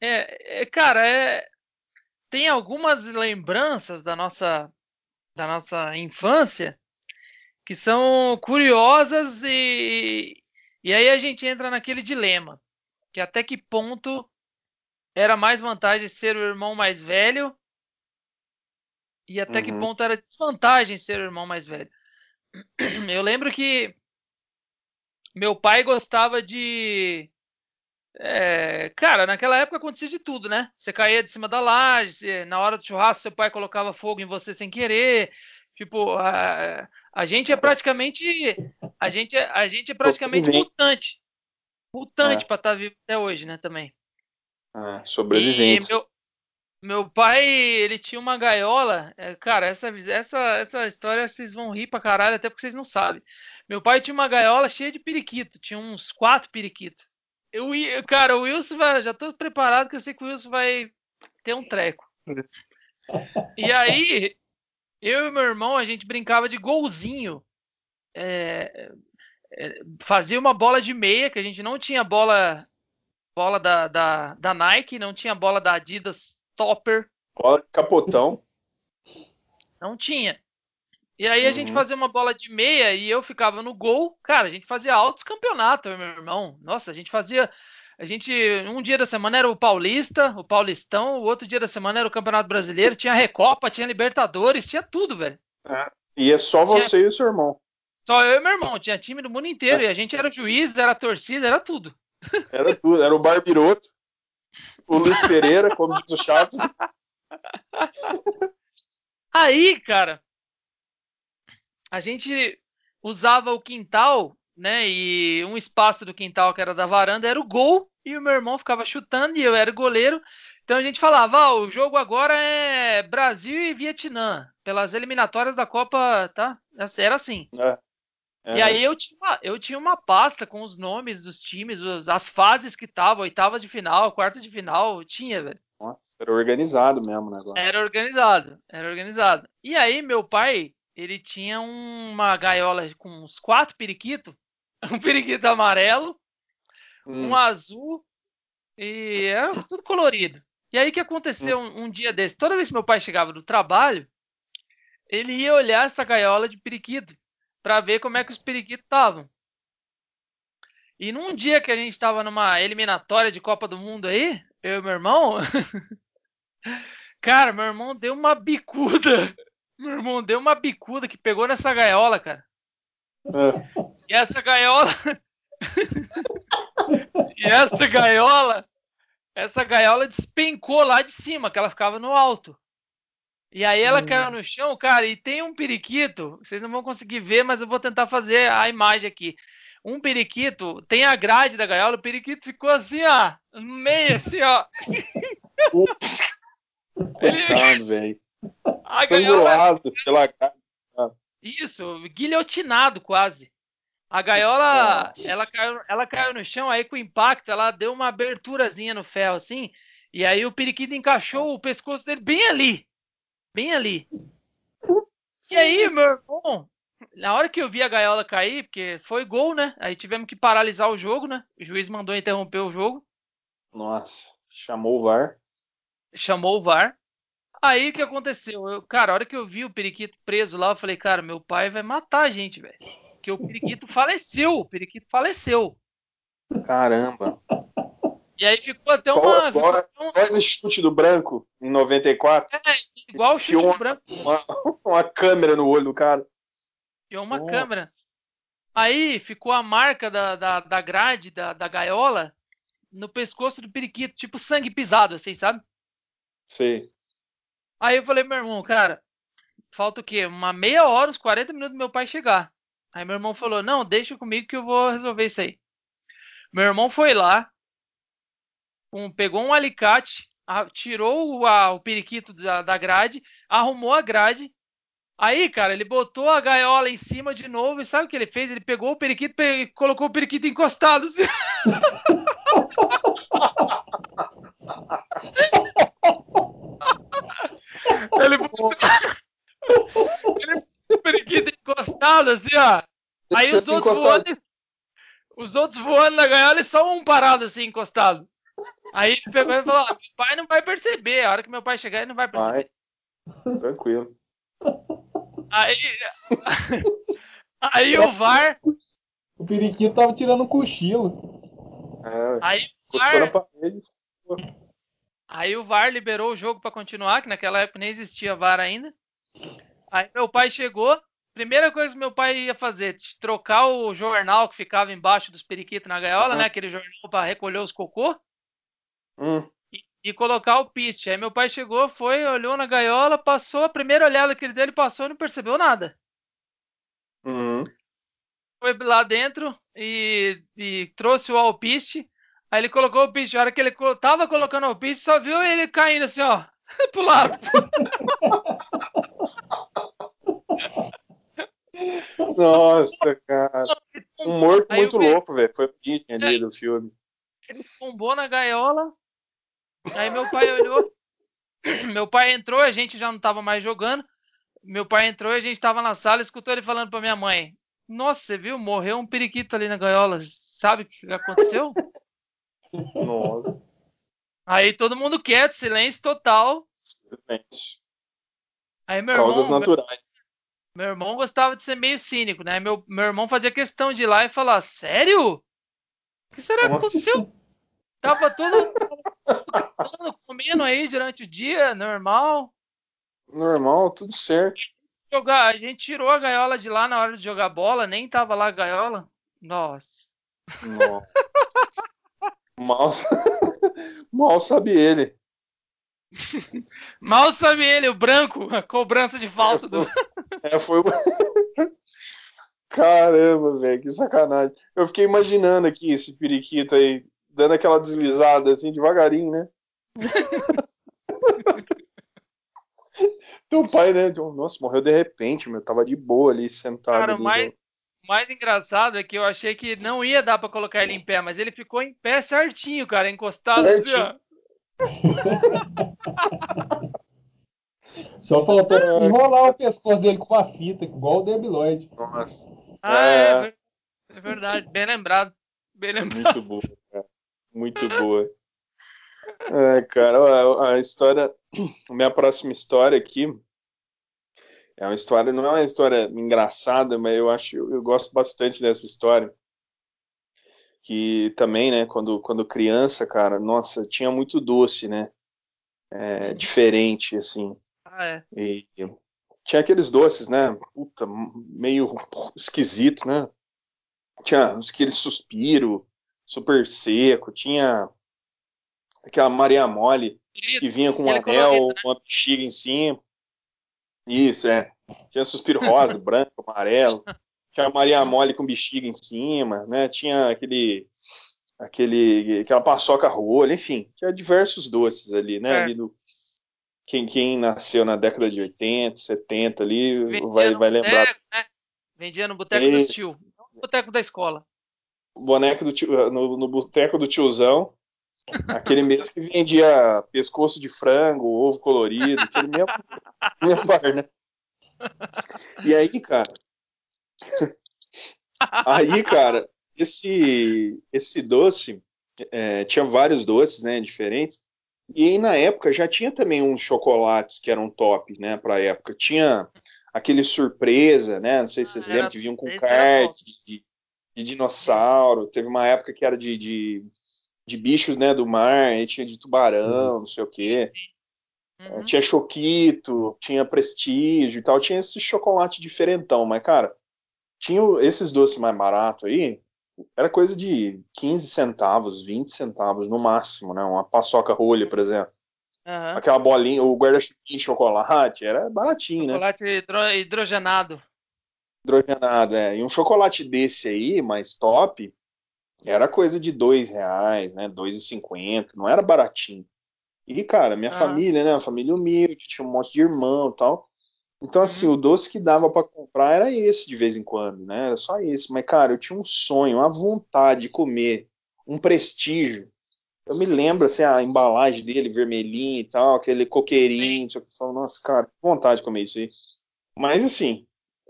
é, é, cara, é, tem algumas lembranças da nossa, da nossa infância que são curiosas e, e aí a gente entra naquele dilema, que até que ponto era mais vantagem ser o irmão mais velho e até que Uhum. ponto era desvantagem ser o irmão mais velho. Eu lembro que meu pai gostava de é, cara, naquela época acontecia de tudo, né? Você caía de cima da laje, você- na hora do churrasco seu pai colocava fogo em você sem querer. Tipo, a, a gente é praticamente a gente é, a gente é praticamente Sobrevivente. mutante. Mutante É. pra estar vivo até hoje, né, também. É, E sobreviventes. meu, meu pai, ele tinha uma gaiola. é, cara, essa, essa, essa história vocês vão rir pra caralho, até porque vocês não sabem. Meu pai tinha uma gaiola cheia de periquito. Tinha uns quatro periquitos. Eu, cara, o Wilson vai. Já tô preparado que eu sei que o Wilson vai ter um treco. E aí, eu e meu irmão, a gente brincava de golzinho. É, é, fazia uma bola de meia, que a gente não tinha bola bola da, da, da Nike, não tinha bola da Adidas Topper, Ó, capotão. não tinha. E aí a gente Uhum. fazia uma bola de meia e eu ficava no gol. Cara, a gente fazia altos campeonatos, eu meu irmão. Nossa, a gente fazia. A gente, um dia da semana era o Paulista, o Paulistão, o outro dia da semana era o Campeonato Brasileiro, tinha Recopa, tinha Libertadores, tinha tudo, velho. E é só você e o seu irmão. Só eu e meu irmão, tinha time do mundo inteiro, e a gente era juiz, era torcida, era tudo. Era tudo. Era o Barbiroto, o Luiz Pereira, como diz o Chaves. Aí, cara, a gente usava o quintal, né? E um espaço do quintal que era da varanda era o gol, e o meu irmão ficava chutando e eu era o goleiro. Então a gente falava, ah, o jogo agora é Brasil e Vietnã, pelas eliminatórias da Copa, tá? Era assim. É. E aí eu tinha, uma, eu tinha uma pasta com os nomes dos times, os- as fases que estavam, oitava de final, quarta de final, tinha, velho. Nossa, era organizado mesmo o negócio. Era organizado, era organizado. E aí, meu pai, ele tinha uma gaiola com uns quatro periquitos, um periquito amarelo, Hum. um azul e era tudo colorido. E aí, o que aconteceu um, um dia desse? Toda vez que meu pai chegava do trabalho, ele ia olhar essa gaiola de periquito para ver como é que os periquitos estavam. E num dia que a gente estava numa eliminatória de Copa do Mundo aí, eu e meu irmão, cara, meu irmão deu uma bicuda. Meu irmão deu uma bicuda que pegou nessa gaiola, cara. É. E essa gaiola. e essa gaiola. Essa gaiola despencou lá de cima, que ela ficava no alto. E aí ela Hum. caiu no chão, cara, e tem um periquito. Vocês não vão conseguir ver, mas eu vou tentar fazer a imagem aqui. Um periquito, tem a grade da gaiola, o periquito ficou assim, ó, no meio, assim, ó. Coitado, velho. A gaiola Estrangulado pela cara. Isso, guilhotinado quase. A gaiola, Nossa. ela caiu, ela caiu no chão, aí com o impacto, ela deu uma aberturazinha no ferro assim, e aí o periquito encaixou o pescoço dele bem ali. Bem ali. E aí, meu irmão, na hora que eu vi a gaiola cair, porque foi gol, né? Aí tivemos que paralisar o jogo, né? O juiz mandou interromper o jogo, Nossa, chamou o VAR. chamou o VAR. Aí o que aconteceu? Eu, cara, a hora que eu vi o periquito preso lá, eu falei, cara, meu pai vai matar a gente, velho. Porque o periquito faleceu, o periquito faleceu. Caramba. E aí ficou até uma. ficou um- chute do branco em 94. é, igual o chute Tinha do branco, Uma, uma câmera no olho do cara. tinha uma Nossa. câmera. Aí ficou a marca da, da, da grade, da, da gaiola, no pescoço do periquito, tipo sangue pisado, assim, sabe? Sei. Aí eu falei, meu irmão, cara, falta o quê? Uma meia hora, uns 40 minutos do meu pai chegar. Aí meu irmão falou, não, deixa comigo que eu vou resolver isso aí. Meu irmão foi lá, um- pegou um alicate, a- tirou o, a- o periquito da, da grade, arrumou a grade. Aí, cara, ele botou a gaiola em cima de novo e sabe o que ele fez? Ele pegou o periquito e colocou o periquito encostado. assim. ele botou o periquito encostado assim, ó. Aí os outros Encostado. voando. Os outros voando na gaiola e só um parado assim, encostado. Aí ele pegou e falou: "Ó, meu pai não vai perceber. A hora que meu pai chegar, ele não vai perceber. Vai. Tranquilo. Aí. Aí o VAR. O periquito tava tirando um cochilo. É, Aí o VAR, parede. Aí o VAR liberou o jogo pra continuar, que naquela época nem existia VAR ainda. Aí meu pai chegou. Primeira coisa que meu pai ia fazer, trocar o jornal que ficava embaixo dos periquitos na gaiola, Uhum. né? Aquele jornal pra recolher os cocô. Hum, e, e colocar o piste. Aí meu pai chegou, foi, olhou na gaiola, passou, a primeira olhada que ele deu, ele passou e não percebeu nada. uhum. Foi lá dentro e, e trouxe o alpiste. Aí ele colocou o piste. A hora que ele tava colocando o alpiste, só viu ele caindo assim, ó. pro lado. Nossa, cara. Um morto Aí muito louco, velho. Foi o item ali do filme. Ele tombou na gaiola. Aí meu pai olhou. Meu pai entrou, a gente já não tava mais jogando. Meu pai entrou e a gente tava na sala, escutou ele falando pra minha mãe: Nossa, você viu? Morreu um periquito ali na gaiola. Sabe o que aconteceu? Nossa. Aí todo mundo quieto, silêncio total. realmente. Aí meu Causas irmão, naturais. meu irmão gostava de ser meio cínico, né? Meu, meu irmão fazia questão de ir lá e falar: Sério? O que será que Nossa. aconteceu? Tava todo comendo aí durante o dia, normal. Normal, tudo certo. Jogar, a gente tirou a gaiola de lá na hora de jogar bola, nem tava lá a gaiola. Nossa. Nossa. Mal, mal sabe ele. Mal sabe ele, o branco, a cobrança de falta do. É, foi. Caramba, velho, que sacanagem. Eu fiquei imaginando aqui esse periquito aí, dando aquela deslizada assim, devagarinho, né? Teu pai, né? Nossa, morreu de repente, meu. Tava de boa ali, sentado. Cara, ali, mais- mais engraçado é que eu achei que não ia dar pra colocar ele em pé, mas ele ficou em pé certinho, cara, encostado assim, ó. Só faltou enrolar o pescoço dele com uma fita, igual o Debi Lloyd. Nossa, Ah, É. é, é verdade, bem lembrado. Bem lembrado. muito boa, cara. Muito boa. É, cara, a, a história. A minha próxima história aqui é uma história, não é uma história engraçada, mas eu acho, eu gosto bastante dessa história. Que também, né, quando, quando criança, cara, nossa, tinha muito doce, né? É, diferente, assim. Ah, é. E tinha aqueles doces, né? Puta, meio esquisito, né? Tinha aquele suspiro super seco, tinha aquela Maria Mole que vinha com um anel, colorido, né? uma bexiga em cima. Isso, é. Tinha suspiro rosa, branco, amarelo. Tinha Maria Mole com bexiga em cima, né? Tinha aquele aquele aquela paçoca rolha, enfim, tinha diversos doces ali, né? É. Ali no quem, quem nasceu na década de 80, 70 ali Vendia vai, vai lembrar boteco, né? Vendia no boteco Isso. tio. No boteco da escola. boneco do tio, no, no boteco do tiozão, aquele mesmo que vendia pescoço de frango, ovo colorido, aquele mesmo, mesmo bar, né? E aí, cara, aí, cara, esse esse doce é, tinha vários doces, né, diferentes. E aí na época já tinha também uns chocolates que eram top, né, pra época. Tinha aquele surpresa, né? Não sei se vocês Ah, lembram que vinham com kart de, de dinossauro. Teve uma época que era de, de, de bichos, né, do mar, aí tinha de tubarão, não sei o quê. É, Uhum. tinha choquito, tinha prestígio e tal, tinha esse chocolate diferentão, mas cara, tinha esses doces mais baratos aí, era coisa de 15 centavos, 20 centavos no máximo, né? Uma paçoca rolha, por exemplo. Aham. Aquela bolinha, o guarda-chuvinho de chocolate, era baratinho, né? Chocolate hidro- hidrogenado. Hidrogenado, é. E um chocolate desse aí, mais top, era coisa de dois reais, né? Dois e cinquenta, não era baratinho. E, cara, minha Aham. família, né? Uma família humilde, tinha um monte de irmão e tal. Então, assim, Uhum. o doce que dava pra comprar era esse de vez em quando, né? Era só esse. Mas, cara, eu tinha um sonho, uma vontade de comer um prestígio. Eu me lembro, assim, a embalagem dele, vermelhinho e tal, aquele coqueirinho. Eu falo, Nossa, cara, que vontade de comer isso aí. Mas, assim,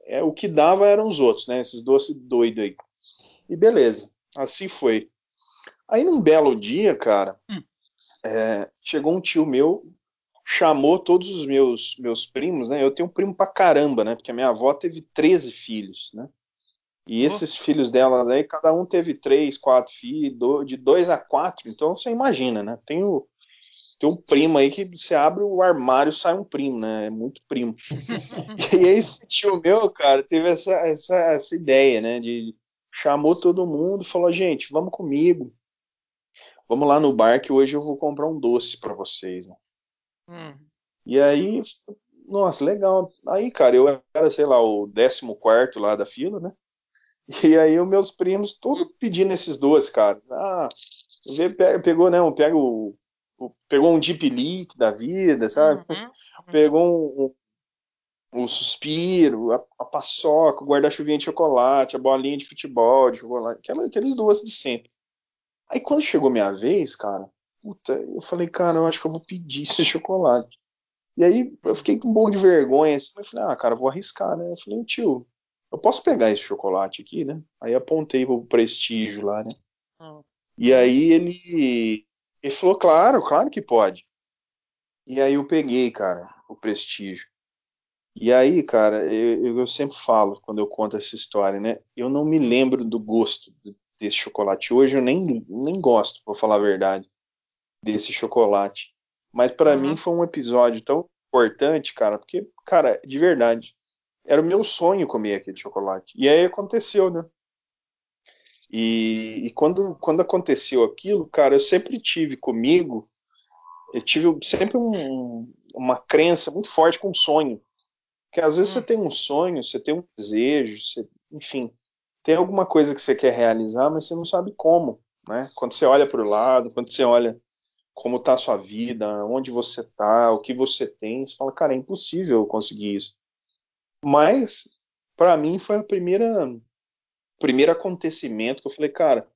é, o que dava eram os outros, né? Esses doces doidos aí. E beleza, assim foi. Aí num belo dia, cara, Hum. é, chegou um tio meu, chamou todos os meus meus primos, né? Eu tenho primo pra caramba, né? Porque a minha avó teve 13 filhos, né? E Oh. esses filhos dela aí, cada um teve três, quatro filhos, de dois a quatro, então você imagina, né? Tem, o, tem um primo aí que você abre o armário sai um primo, né? É muito primo. E aí esse tio meu, cara, teve essa, essa, essa ideia, né? De chamou todo mundo, falou, gente, vamos comigo. Vamos lá no bar que hoje eu vou comprar um doce pra vocês, né? Hum. E aí, nossa, legal. Aí, cara, eu era, sei lá, o 14 lá da fila, né? E aí, os meus primos, todos pedindo esses doces, cara. Ah, pegou, né? um- Pega o, pegou um Deep Leak da vida, sabe? Uhum, uhum. Pegou um, um suspiro, a, a, paçoca, o guarda-chuvinha de chocolate, a bolinha de futebol de chocolate, aqueles doces de sempre. Aí quando chegou minha vez, cara, puta, eu falei, cara, eu acho que eu vou pedir esse chocolate. E aí eu fiquei com um pouco de vergonha, assim, mas falei, ah, cara, vou arriscar, né? Eu falei, tio, eu posso pegar esse chocolate aqui, né? Aí apontei pro prestígio lá, né? Hum. E aí ele, ele falou, claro, claro que pode. E aí eu peguei, cara, o prestígio. E aí, cara, eu, eu sempre falo quando eu conto essa história, né? Eu não me lembro do gosto desse chocolate. Hoje eu nem, nem gosto, vou falar a verdade, desse chocolate. Mas para uhum. mim foi um episódio tão importante, cara, porque, cara, de verdade, era o meu sonho comer aquele chocolate. E aí aconteceu, né? E, e quando, quando aconteceu aquilo, cara, eu sempre tive comigo, eu tive sempre um, uma crença muito forte com sonho. Porque às vezes hum. você tem um sonho, você tem um desejo, você, enfim, tem alguma coisa que você quer realizar, mas você não sabe como, né? Quando você olha para o lado, quando você olha como está a sua vida, onde você está, o que você tem, você fala, cara, é impossível eu conseguir isso. Mas para mim foi a primeira primeiro acontecimento que eu falei, cara,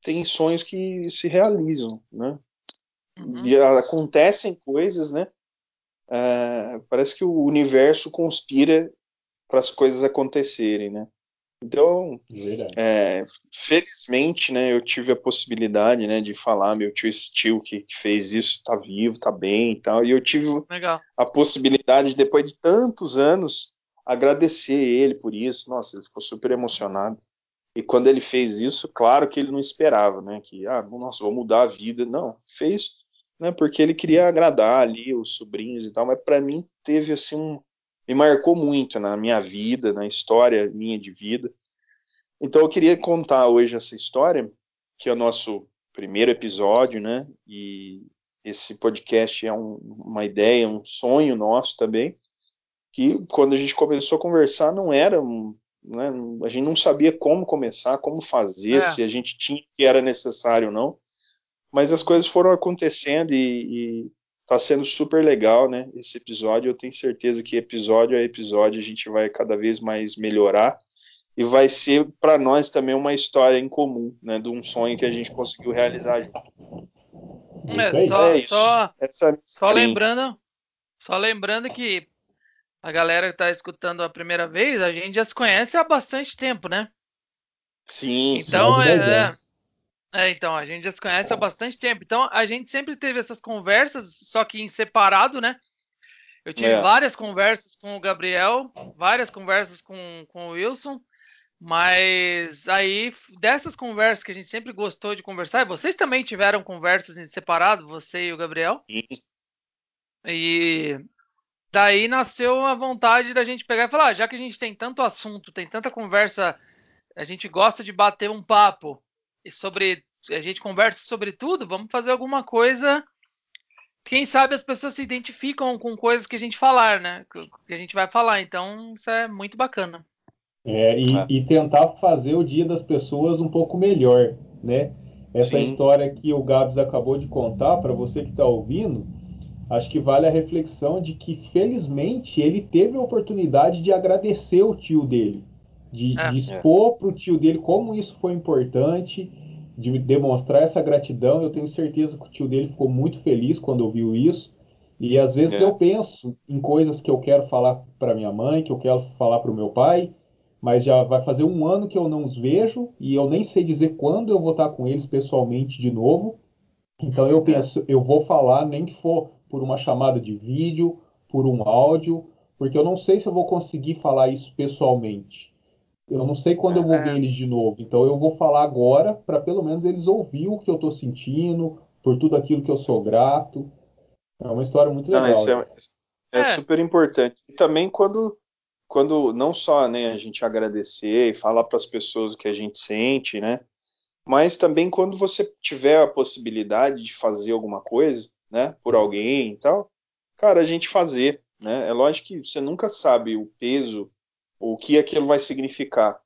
tem sonhos que se realizam, né? Uhum. E acontecem coisas, né? É, parece que o universo conspira para as coisas acontecerem, né? Então, é, felizmente, né, eu tive a possibilidade, né, de falar, meu tio Steel que, que fez isso, está vivo, está bem e tal, e eu tive Legal. a possibilidade, depois de tantos anos, agradecer ele por isso, nossa, ele ficou super emocionado, e quando ele fez isso, claro que ele não esperava, né, que, ah, nossa, vou mudar a vida, não, fez, né, porque ele queria agradar ali os sobrinhos e tal, mas para mim teve, assim, um me marcou muito na minha vida, na história minha de vida. Então eu queria contar hoje essa história, que é o nosso primeiro episódio, né? E esse podcast é um, uma ideia, um sonho nosso também, que quando a gente começou a conversar não era um, né, a gente não sabia como começar, como fazer, é. se a gente tinha que era necessário ou não, mas as coisas foram acontecendo e, e Tá sendo super legal, né? Esse episódio. Eu tenho certeza que episódio a episódio a gente vai cada vez mais melhorar e vai ser para nós também uma história em comum, né? De um sonho que a gente conseguiu realizar junto. É, só, é só, é só lembrando, só lembrando que a galera que está escutando a primeira vez, a gente já se conhece há bastante tempo, né? Sim, então sim, é, é, então, a gente já se conhece há bastante tempo. Então, a gente sempre teve essas conversas, só que em separado, né? Eu tive é. várias conversas com o Gabriel, várias conversas com, com o Wilson, mas aí, dessas conversas que a gente sempre gostou de conversar, vocês também tiveram conversas em separado, você e o Gabriel? Sim. E daí nasceu a vontade da gente pegar e falar, ah, já que a gente tem tanto assunto, tem tanta conversa, a gente gosta de bater um papo sobre a gente conversa sobre tudo, vamos fazer alguma coisa. Quem sabe as pessoas se identificam com coisas que a gente falar, né? Que a gente vai falar. Então, isso é muito bacana. É, e, é. e tentar fazer o dia das pessoas um pouco melhor, né? Essa Sim. história que o Gabs acabou de contar, para você que está ouvindo, acho que vale a reflexão de que, felizmente, ele teve a oportunidade de agradecer o tio dele de, é. de expor para o tio dele como isso foi importante, de demonstrar essa gratidão. Eu tenho certeza que o tio dele ficou muito feliz quando ouviu isso. E às vezes é. eu penso em coisas que eu quero falar para minha mãe, que eu quero falar para o meu pai, mas já vai fazer um ano que eu não os vejo e eu nem sei dizer quando eu vou estar com eles pessoalmente de novo. Então eu uhum. penso, eu vou falar nem que for por uma chamada de vídeo, por um áudio, porque eu não sei se eu vou conseguir falar isso pessoalmente. Eu não sei quando eu vou ver eles de novo. Então eu vou falar agora para pelo menos eles ouvir o que eu estou sentindo, por tudo aquilo que eu sou grato. É uma história muito legal. Não, é, é, é, super importante. E também quando, quando não só né, a gente agradecer e falar para as pessoas o que a gente sente, né? Mas também quando você tiver a possibilidade de fazer alguma coisa, né? Por alguém e tal, cara, a gente fazer, né? É lógico que você nunca sabe o peso o que aquilo vai significar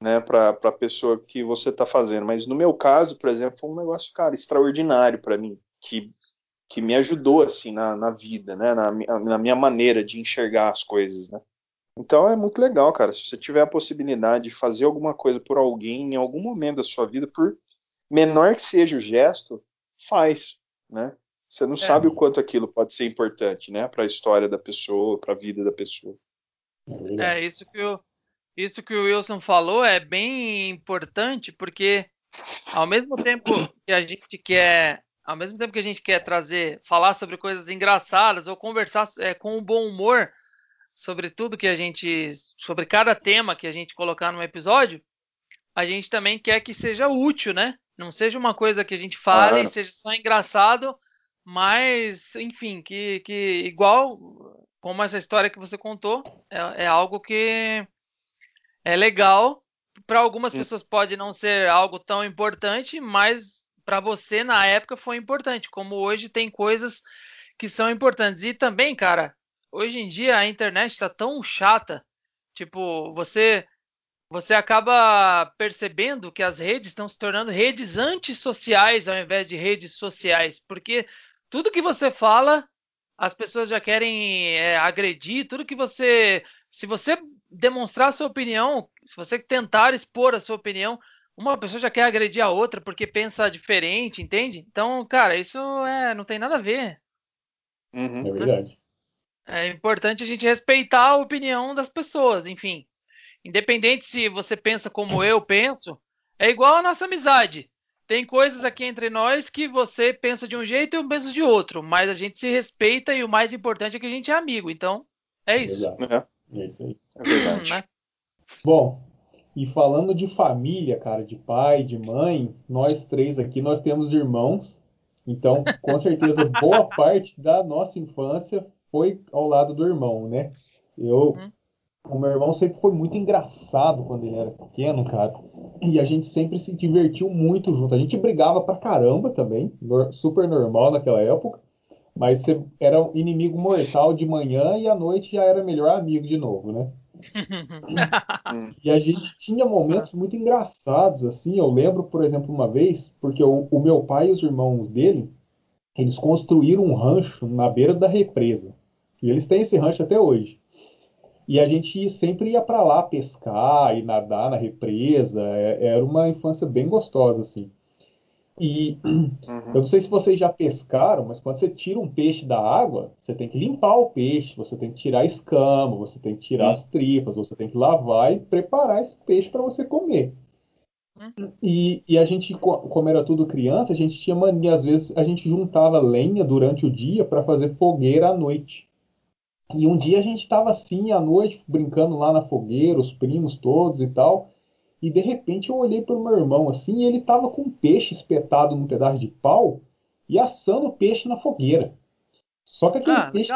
né, para a pessoa que você está fazendo. Mas no meu caso, por exemplo, foi um negócio, cara, extraordinário para mim, que que me ajudou assim na, na vida, né? Na, na, minha maneira de enxergar as coisas, né? Então é muito legal, cara. Se você tiver a possibilidade de fazer alguma coisa por alguém em algum momento da sua vida, por menor que seja o gesto, faz, né? Você não é. sabe o quanto aquilo pode ser importante, né? Para a história da pessoa, para a vida da pessoa. É isso que o isso que o Wilson falou é bem importante porque ao mesmo tempo que a gente quer ao mesmo tempo que a gente quer trazer, falar sobre coisas engraçadas ou conversar é, com um bom humor sobre tudo que a gente, sobre cada tema que a gente colocar no episódio, a gente também quer que seja útil, né? Não seja uma coisa que a gente fale e seja só engraçado, mas, enfim, que, que igual como essa história que você contou, é, é algo que é legal. Para algumas pessoas pode não ser algo tão importante, mas para você na época foi importante, como hoje tem coisas que são importantes. E também, cara, hoje em dia a internet está tão chata, tipo, você você acaba percebendo que as redes estão se tornando redes antissociais ao invés de redes sociais, porque tudo que você fala, as pessoas já querem é, agredir, tudo que você. Se você demonstrar a sua opinião, se você tentar expor a sua opinião, uma pessoa já quer agredir a outra porque pensa diferente, entende? Então, cara, isso é, não tem nada a ver. Uhum. É verdade. É importante a gente respeitar a opinião das pessoas, enfim. Independente se você pensa como eu penso, é igual a nossa amizade. Tem coisas aqui entre nós que você pensa de um jeito e eu penso de outro, mas a gente se respeita e o mais importante é que a gente é amigo. Então, é isso. É, é isso aí. É verdade. Né? Bom, e falando de família, cara, de pai, de mãe, nós três aqui, nós temos irmãos. Então, com certeza, boa parte da nossa infância foi ao lado do irmão, né? Eu, uhum. O meu irmão sempre foi muito engraçado quando ele era pequeno, cara. E a gente sempre se divertiu muito junto. A gente brigava pra caramba também, super normal naquela época. Mas você era um inimigo mortal de manhã e à noite já era melhor amigo de novo, né? e a gente tinha momentos muito engraçados, assim. Eu lembro, por exemplo, uma vez, porque o, o, meu pai e os irmãos dele, eles construíram um rancho na beira da represa. E eles têm esse rancho até hoje. E a gente sempre ia para lá pescar e nadar na represa. É, era uma infância bem gostosa, assim. E uhum. eu não sei se vocês já pescaram, mas quando você tira um peixe da água, você tem que limpar o peixe, você tem que tirar a escama, você tem que tirar as tripas, você tem que lavar e preparar esse peixe para você comer. Uhum. E, e, a gente, como era tudo criança, a gente tinha mania, às vezes a gente juntava lenha durante o dia para fazer fogueira à noite. E um dia a gente estava assim à noite, brincando lá na fogueira, os primos todos e tal. E de repente eu olhei para o meu irmão assim, e ele estava com um peixe espetado num pedaço de pau e assando o peixe na fogueira. Só que aquele ah, peixe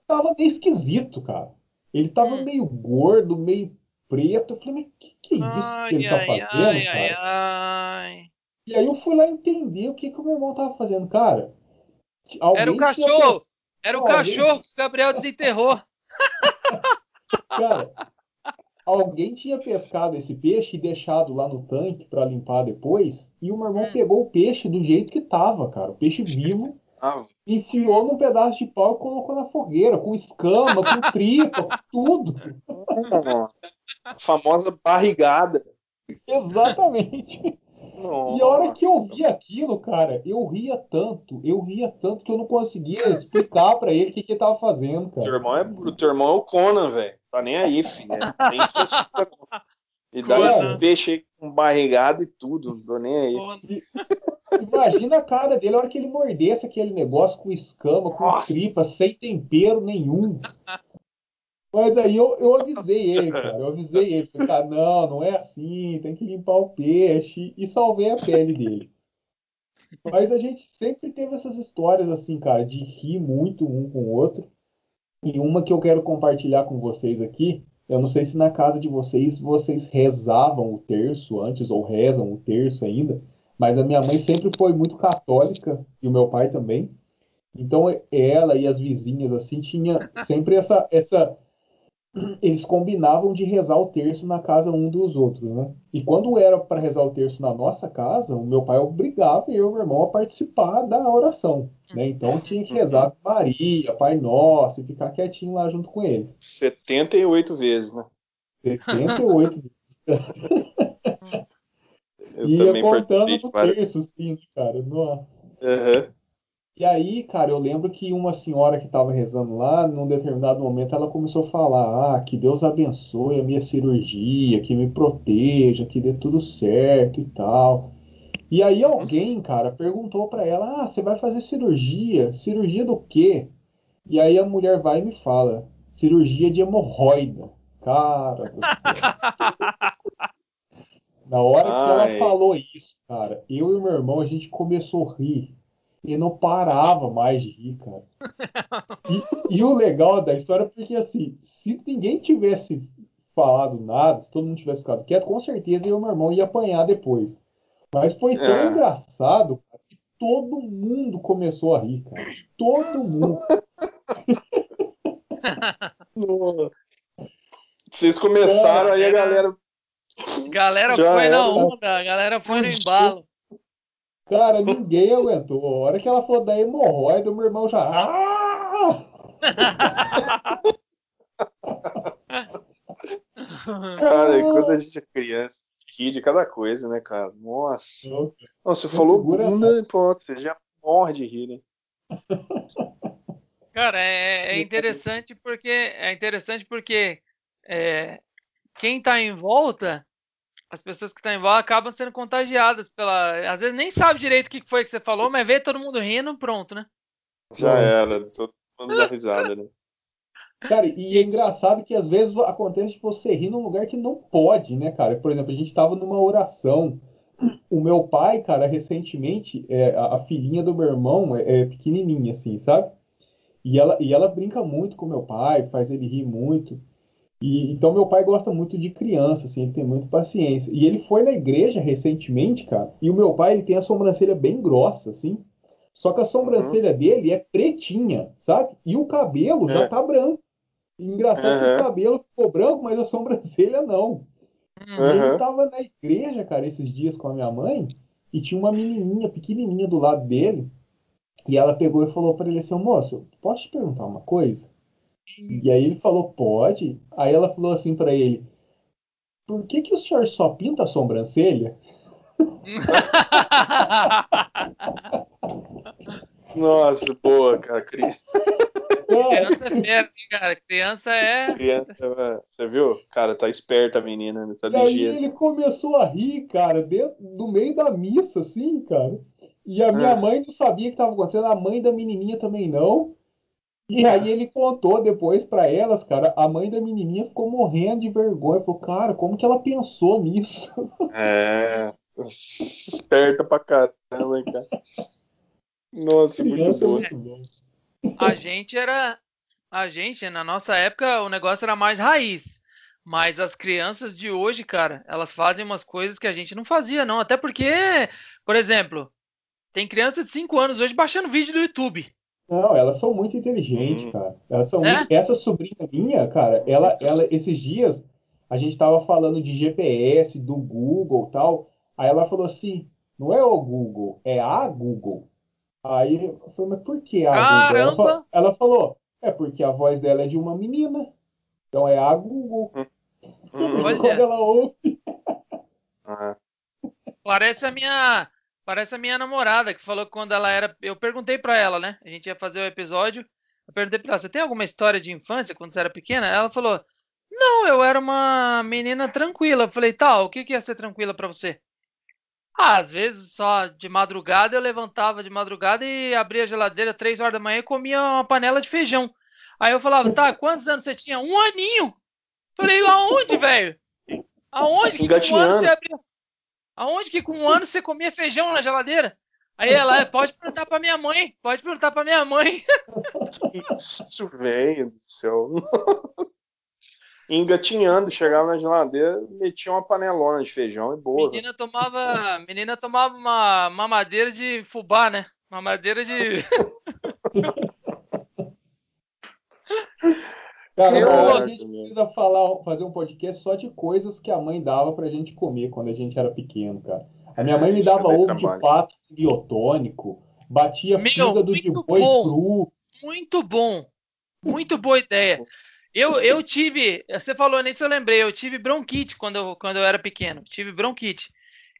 estava meio esquisito, cara. Ele estava hum. meio gordo, meio preto. Eu falei, mas que, que é isso ai, que ele está fazendo, ai, cara? Ai, e aí eu fui lá entender o que, que o meu irmão estava fazendo, cara. Era o cachorro! Era o cachorro que o Gabriel desenterrou. cara, alguém tinha pescado esse peixe e deixado lá no tanque para limpar depois, e o meu irmão hum. pegou o peixe do jeito que tava, cara, o peixe vivo, enfiou num pedaço de pau e colocou na fogueira, com escama, com tripa, com tudo. A famosa barrigada. Exatamente. Nossa. E a hora que eu vi aquilo, cara, eu ria tanto, eu ria tanto que eu não conseguia explicar para ele o que, que ele tava fazendo, cara. Teu irmão é, o teu irmão é o Conan, velho. Tá nem aí, filho. Né? Nem E dá esse peixe aí com barrigada e tudo, não tô nem aí. Imagina a cara dele, a hora que ele mordesse aquele negócio com escama, com Nossa. tripa, sem tempero nenhum. Mas aí eu, eu avisei ele, cara. Eu avisei ele. Falei, cara, não, não é assim, tem que limpar o peixe. E salvei a pele dele. Mas a gente sempre teve essas histórias assim, cara, de rir muito um com o outro. E uma que eu quero compartilhar com vocês aqui. Eu não sei se na casa de vocês vocês rezavam o terço antes ou rezam o terço ainda, mas a minha mãe sempre foi muito católica e o meu pai também. Então ela e as vizinhas assim tinha sempre essa essa eles combinavam de rezar o terço na casa um dos outros, né? E quando era para rezar o terço na nossa casa, o meu pai obrigava eu e meu irmão a participar da oração, né? Então tinha que rezar Maria, Pai Nosso e ficar quietinho lá junto com eles. 78 vezes, né? 78 vezes. Eu Ia também contando participei no terço, sim, cara. Nossa. Aham. E aí, cara, eu lembro que uma senhora que estava rezando lá, num determinado momento, ela começou a falar: Ah, que Deus abençoe a minha cirurgia, que me proteja, que dê tudo certo e tal. E aí alguém, cara, perguntou pra ela: Ah, você vai fazer cirurgia? Cirurgia do quê? E aí a mulher vai e me fala: Cirurgia de hemorroida. Cara do céu. Na hora que ela Ai. falou isso, cara, eu e meu irmão, a gente começou a rir. E não parava mais de rir, cara. E, e o legal da história é porque, assim, se ninguém tivesse falado nada, se todo mundo tivesse ficado quieto, com certeza eu e meu irmão ia apanhar depois. Mas foi tão É. engraçado cara, que todo mundo começou a rir, cara. Todo mundo. Vocês começaram, aí a galera. Galera Já foi na era. onda, a galera foi no embalo. Cara, ninguém aguentou. A hora que ela falou da hemorroida, o meu irmão já. Ah! Cara, e quando a gente é criança, ri de cada coisa, né, cara? Nossa. Não, você falou bunda, pronto, você já morre de rir, né? Cara, é, é interessante porque é interessante porque é, quem tá em volta, as pessoas que estão em volta acabam sendo contagiadas pela. Às vezes nem sabe direito o que foi que você falou, mas vê todo mundo rindo, pronto, né? Já era, todo mundo dá risada, né? Cara, e é engraçado que às vezes acontece de você rir num lugar que não pode, né, cara? Por exemplo, a gente tava numa oração. O meu pai, cara, recentemente, é, a, a filhinha do meu irmão é, é pequenininha, assim, sabe? E ela, e ela brinca muito com meu pai, faz ele rir muito. E, então meu pai gosta muito de criança, assim, ele tem muita paciência. E ele foi na igreja recentemente, cara, e o meu pai ele tem a sobrancelha bem grossa, assim. Só que a sobrancelha dele é pretinha, sabe? E o cabelo já É. tá branco. Engraçado que Aham. o cabelo ficou branco, mas a sobrancelha não. E ele tava na igreja, cara, esses dias com a minha mãe, e tinha uma menininha pequenininha do lado dele, e ela pegou e falou pra ele assim, "Ô, moço, posso te perguntar uma coisa? E aí ele falou, pode. Aí ela falou assim pra ele, por que que o senhor só pinta a sobrancelha? Nossa, boa, cara. Cri- É, Criança é fera, hein, cara. Criança é. Criança, você viu? Cara, tá esperta a menina, né? Tá E aí ele começou a rir, cara, dentro, no meio da missa, assim, cara. E a minha Ah. mãe não sabia o que estava acontecendo, a mãe da menininha também não. E aí ele contou depois pra elas, cara, a mãe da menininha ficou morrendo de vergonha. Falou, cara, como que ela pensou nisso? É. Esperta pra caramba, hein, cara. Nossa, muito é boa. muito bom. A gente era. A gente, na nossa época, o negócio era mais raiz. Mas as crianças de hoje, cara, elas fazem umas coisas que a gente não fazia, não. Até porque, por exemplo, tem criança de 5 anos hoje baixando vídeo do YouTube. Não, elas são muito inteligentes, Hum. cara. Elas são É? muito... Essa sobrinha minha, cara, ela, ela, esses dias a gente tava falando de GPS, do Google e tal. Aí ela falou assim: não é o Google, é a Google. Aí eu falei, mas por que a Google? Ela Caramba! falou, ela falou, é porque a voz dela é de uma menina. Então é a Google. Hum, Olha. Quando ela ouve. ah, Parece a minha. Parece a minha namorada que falou que quando ela era. Eu perguntei pra ela, né? A gente ia fazer o episódio. Eu perguntei pra ela: você tem alguma história de infância quando você era pequena? Ela falou: Não, eu era uma menina tranquila. Eu falei: Tá, o que que ia ser tranquila pra você? Ah, às vezes só de madrugada eu levantava de madrugada e abria a geladeira três horas da manhã e comia uma panela de feijão. Aí eu falava: Tá, quantos anos você tinha? Um aninho. Falei: Aonde, velho? Aonde que um ano você? Aonde que com um ano você comia feijão na geladeira? Aí ela, "É, pode perguntar pra minha mãe, pode perguntar pra minha mãe. isso, velho do céu. Engatinhando, chegava na geladeira, metia uma panelona de feijão e boa. Menina tomava, menina tomava uma mamadeira de fubá, né? Mamadeira de Cara, Eu- a Caraca, gente meu. precisa falar, fazer um podcast só de coisas que a mãe dava pra gente comer quando a gente era pequeno, cara. A minha mãe me Isso dava ovo trabalho. de pato biotônico, batia Meu, fígado de muito boi bom. cru. Muito bom. Muito boa ideia. Eu, eu tive, você falou nisso, eu lembrei, eu tive bronquite quando eu, quando eu era pequeno. Tive bronquite.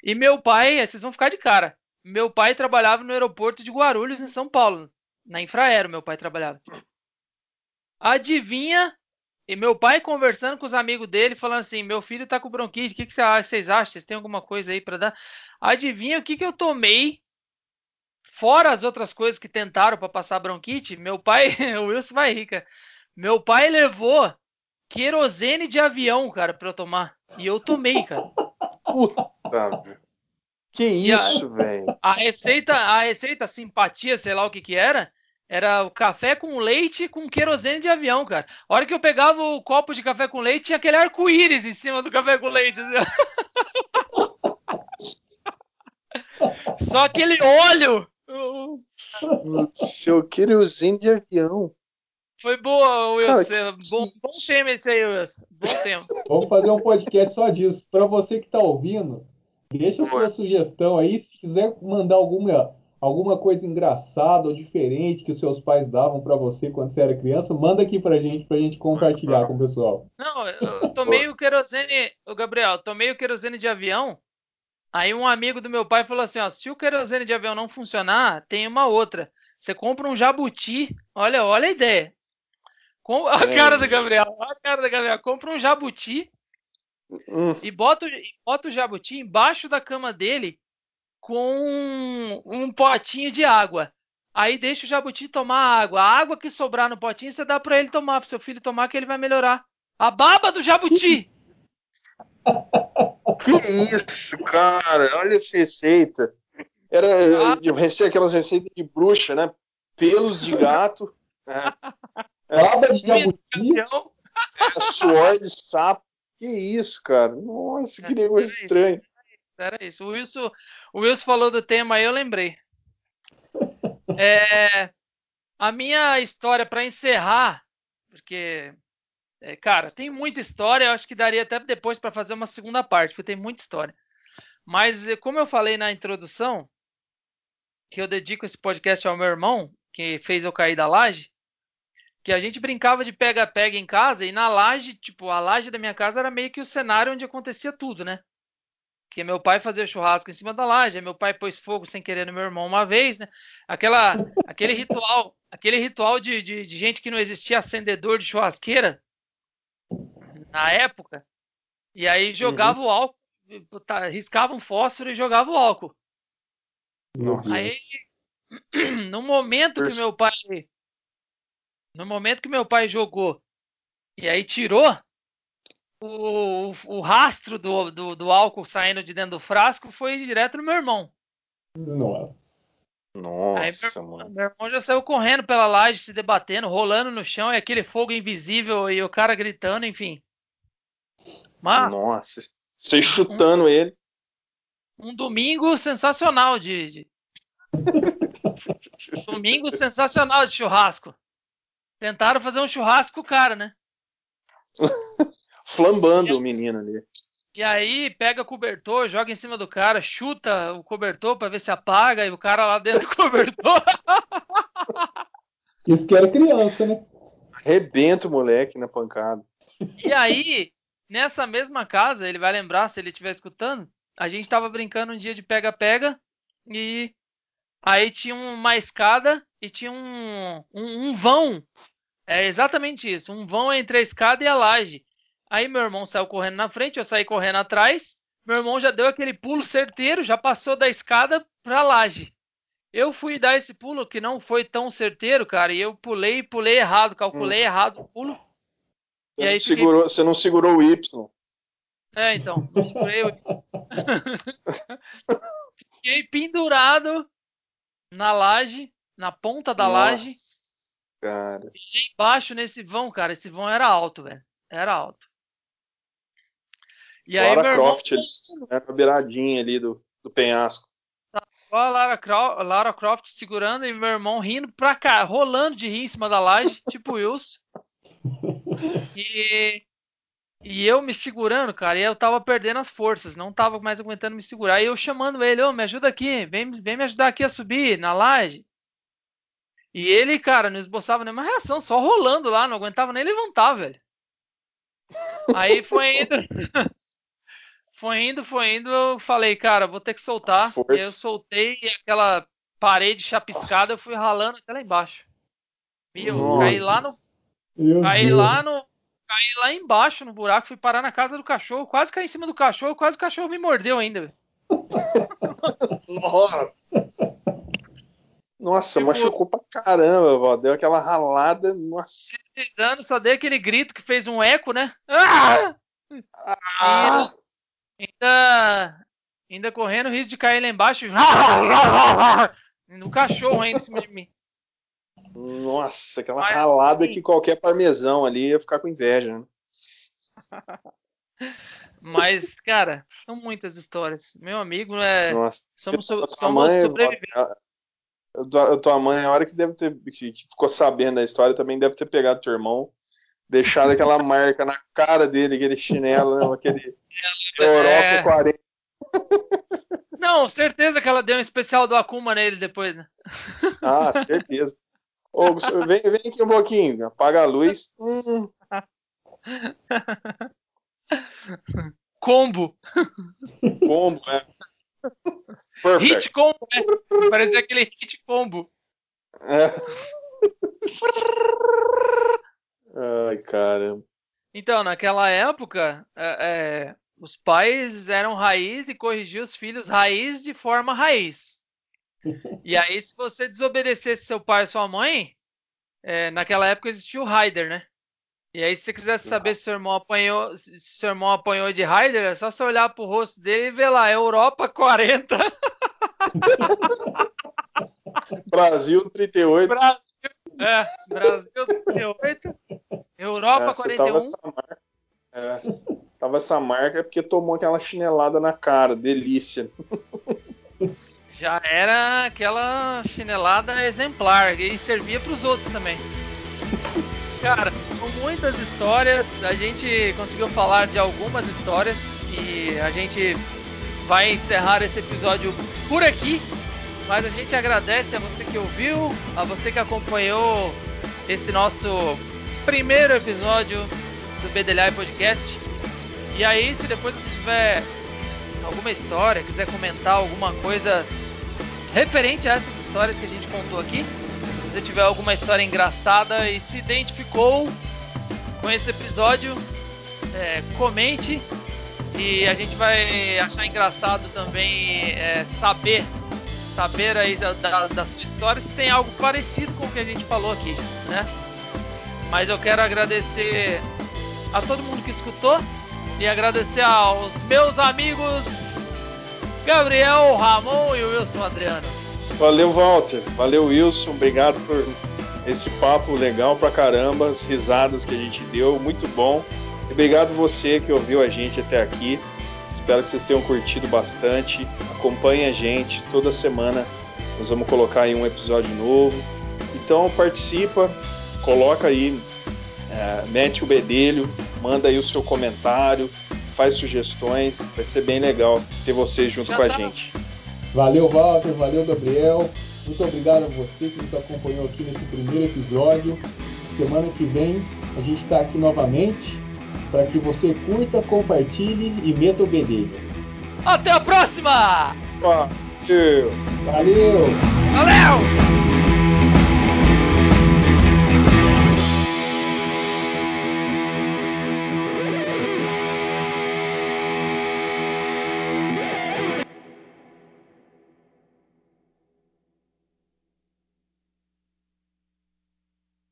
E meu pai, vocês vão ficar de cara. Meu pai trabalhava no aeroporto de Guarulhos, em São Paulo. Na Infraero, meu pai trabalhava. Adivinha? E meu pai conversando com os amigos dele, falando assim: meu filho tá com bronquite, o que, que você acha- vocês acham? Vocês têm alguma coisa aí pra dar? Adivinha o que, que eu tomei? Fora as outras coisas que tentaram pra passar bronquite, meu pai, o Wilson vai rir, cara. Meu pai levou querosene de avião, cara, pra eu tomar. E eu tomei, cara. Puta. Que isso, velho? A receita, a receita simpatia, sei lá o que que era, era o café com leite com querosene de avião, cara. A hora que eu pegava o copo de café com leite, tinha aquele arco-íris em cima do café com leite. assim. Só aquele óleo. Seu querosene de avião. Foi boa, Wilson. Cara, bom, que bom isso? tema esse aí, Wilson. Bom tema. Vamos fazer um podcast só disso. Pra você que tá ouvindo, deixa a sua sugestão aí. Se quiser mandar alguma, alguma coisa engraçada ou diferente que os seus pais davam pra você quando você era criança, manda aqui pra gente, pra gente compartilhar com o pessoal. Não, eu, tomei o querosene, o Gabriel, tomei o querosene de avião. Aí um amigo do meu pai falou assim, ó, se o querosene de avião não funcionar, tem uma outra. Você compra um jabuti. Olha, olha a ideia. Com, a É. cara do Gabriel, a cara do Gabriel. Compra um jabuti Hum, e bota, e bota o jabuti embaixo da cama dele com um, potinho de água. Aí deixa o jabuti tomar água. A água que sobrar no potinho você dá pra ele tomar, pro seu filho tomar que ele vai melhorar. A baba do jabuti. que isso, cara? Olha essa receita. Era Ah. aquelas receitas de bruxa, né? Pelos de gato, né? Baba de jabuti. É, suor de sapo. Que isso, cara? Nossa, que negócio estranho. Era isso. O Wilson, o Wilson falou do tema eu lembrei. É, a minha história para encerrar, porque, é, cara, tem muita história. Eu acho que daria até depois para fazer uma segunda parte, porque tem muita história. Mas é, como eu falei na introdução, que eu dedico esse podcast ao meu irmão, que fez eu cair da laje, que a gente brincava de pega-pega em casa e na laje, tipo, a laje da minha casa era meio que o cenário onde acontecia tudo, né? Que meu pai fazia churrasco em cima da laje, aí meu pai pôs fogo sem querer no meu irmão uma vez, né? Aquela, aquele ritual, aquele ritual de, de, de gente que não existia acendedor de churrasqueira na época, e aí jogava o álcool, riscava um fósforo e jogava o álcool. Nossa. Aí, no momento que meu pai, no momento que meu pai jogou e aí tirou o, o rastro do, do, do álcool saindo de dentro do frasco foi direto no meu irmão. Nossa. Nossa, meu, mano. meu irmão já saiu correndo pela laje, se debatendo, rolando no chão, e aquele fogo invisível e o cara gritando, enfim. Mas Nossa. Você chutando ele. um domingo sensacional de, de- domingo sensacional de churrasco. Tentaram fazer um churrasco com o cara, né? Flambando o menino ali. E aí pega cobertor, joga em cima do cara, chuta o cobertor pra ver se apaga e o cara lá dentro do cobertor. Isso que era criança, né? Arrebenta o moleque na pancada. E aí, nessa mesma casa, ele vai lembrar se ele estiver escutando, a gente tava brincando um dia de pega-pega e aí tinha uma escada e tinha um, um, um vão. É exatamente isso, um vão entre a escada e a laje. Aí meu irmão saiu correndo na frente, eu saí correndo atrás. Meu irmão já deu aquele pulo certeiro, já passou da escada pra laje. Eu fui dar esse pulo que não foi tão certeiro, cara, e eu pulei, pulei errado, calculei errado o pulo. Você, E aí não fiquei- segurou, você não segurou o Y. É, então, não segurei o- Fiquei pendurado na laje, na ponta da laje, Nossa, Cara. e embaixo nesse vão, cara. Esse vão era alto, velho. Era alto. E aí, Lara meu irmão, Croft ali. Era a beiradinha ali do, do penhasco. Ó a Lara, Cro- Lara Croft segurando e meu irmão rindo pra cá, rolando de rir em cima da laje, tipo Wilson. E, e eu me segurando, cara, e eu tava perdendo as forças, não tava mais aguentando me segurar. E eu chamando ele, ô, me ajuda aqui, vem, vem me ajudar aqui a subir na laje. E ele, cara, não esboçava nenhuma reação, só rolando lá, não aguentava nem levantar, velho. Aí foi indo. foi indo, foi indo, eu falei, cara, vou ter que soltar. E eu soltei aquela parede chapiscada, eu fui ralando até lá embaixo. E eu caí lá no. Meu Caí Deus. lá no. Caí lá embaixo no buraco, fui parar na casa do cachorro, quase caí em cima do cachorro, quase o cachorro me mordeu ainda. velho. Nossa! Nossa, Tipo- machucou pra caramba, vó. Deu aquela ralada. Nossa. Só dei aquele grito que fez um eco, né? Ah! Ah! Ainda, ainda correndo, risco de cair lá embaixo. No cachorro ainda em cima de mim. Nossa, aquela Mas, ralada que qualquer parmesão ali ia ficar com inveja. Né? Mas, cara, são muitas histórias. Meu amigo, é, Nossa. somos, so- somos mãe, sobreviventes. a- tua, mãe, a hora que deve ter que, ficou sabendo da história, também deve ter pegado teu irmão, deixado aquela marca na cara dele, aquele chinelo, né, Europa É. 40. Não, certeza que ela deu um especial do Akuma nele depois, né? Ah, certeza. Ô, vem, vem aqui um pouquinho, apaga a luz. Hum, Combo. combo, né? Perfect. Hit combo, né? Parecia aquele hit combo. É. Ai, cara. Então, naquela época, é, é, os pais eram raiz e corrigiam os filhos raiz de forma raiz. E aí, se você desobedecesse seu pai ou sua mãe, é, naquela época existia o Raider, né? E aí, se você quisesse saber se seu irmão apanhou, se seu irmão apanhou de Raider, é só você olhar pro rosto dele e ver lá, Europa 40, Brasil 38. Brasil, é, Brasil 38, Europa É, você tava 41. Tava essa marca porque tomou aquela chinelada na cara, delícia. Já era aquela chinelada exemplar e servia para os outros também. Cara, são muitas histórias. A gente conseguiu falar de algumas histórias e a gente vai encerrar esse episódio por aqui. Mas a gente agradece a você que ouviu, a você que acompanhou esse nosso primeiro episódio do BDLI Podcast. E aí, se depois você tiver alguma história, quiser comentar alguma coisa referente a essas histórias que a gente contou aqui, se você tiver alguma história engraçada e se identificou com esse episódio, é, comente e a gente vai achar engraçado também é, saber saber aí da, da sua história se tem algo parecido com o que a gente falou aqui, né? Mas eu quero agradecer a todo mundo que escutou e agradecer aos meus amigos Gabriel, Ramon e Wilson Adriano. Valeu, Walter. Valeu, Wilson. Obrigado por esse papo legal pra caramba, as risadas que a gente deu, muito bom. E obrigado você que ouviu a gente até aqui. Espero que vocês tenham curtido bastante. Acompanhe a gente toda semana. Nós vamos colocar aí um episódio novo. Então participa, coloca aí, é, mete o bedelho, manda aí o seu comentário, faz sugestões. Vai ser bem legal ter vocês junto Já com a tá. gente. Valeu, Walter. Valeu, Gabriel. Muito obrigado a você que nos acompanhou aqui nesse primeiro episódio. Semana que vem a gente está aqui novamente para que você curta, compartilhe e meta o bedelho. Até a próxima! Valeu! Valeu! Valeu!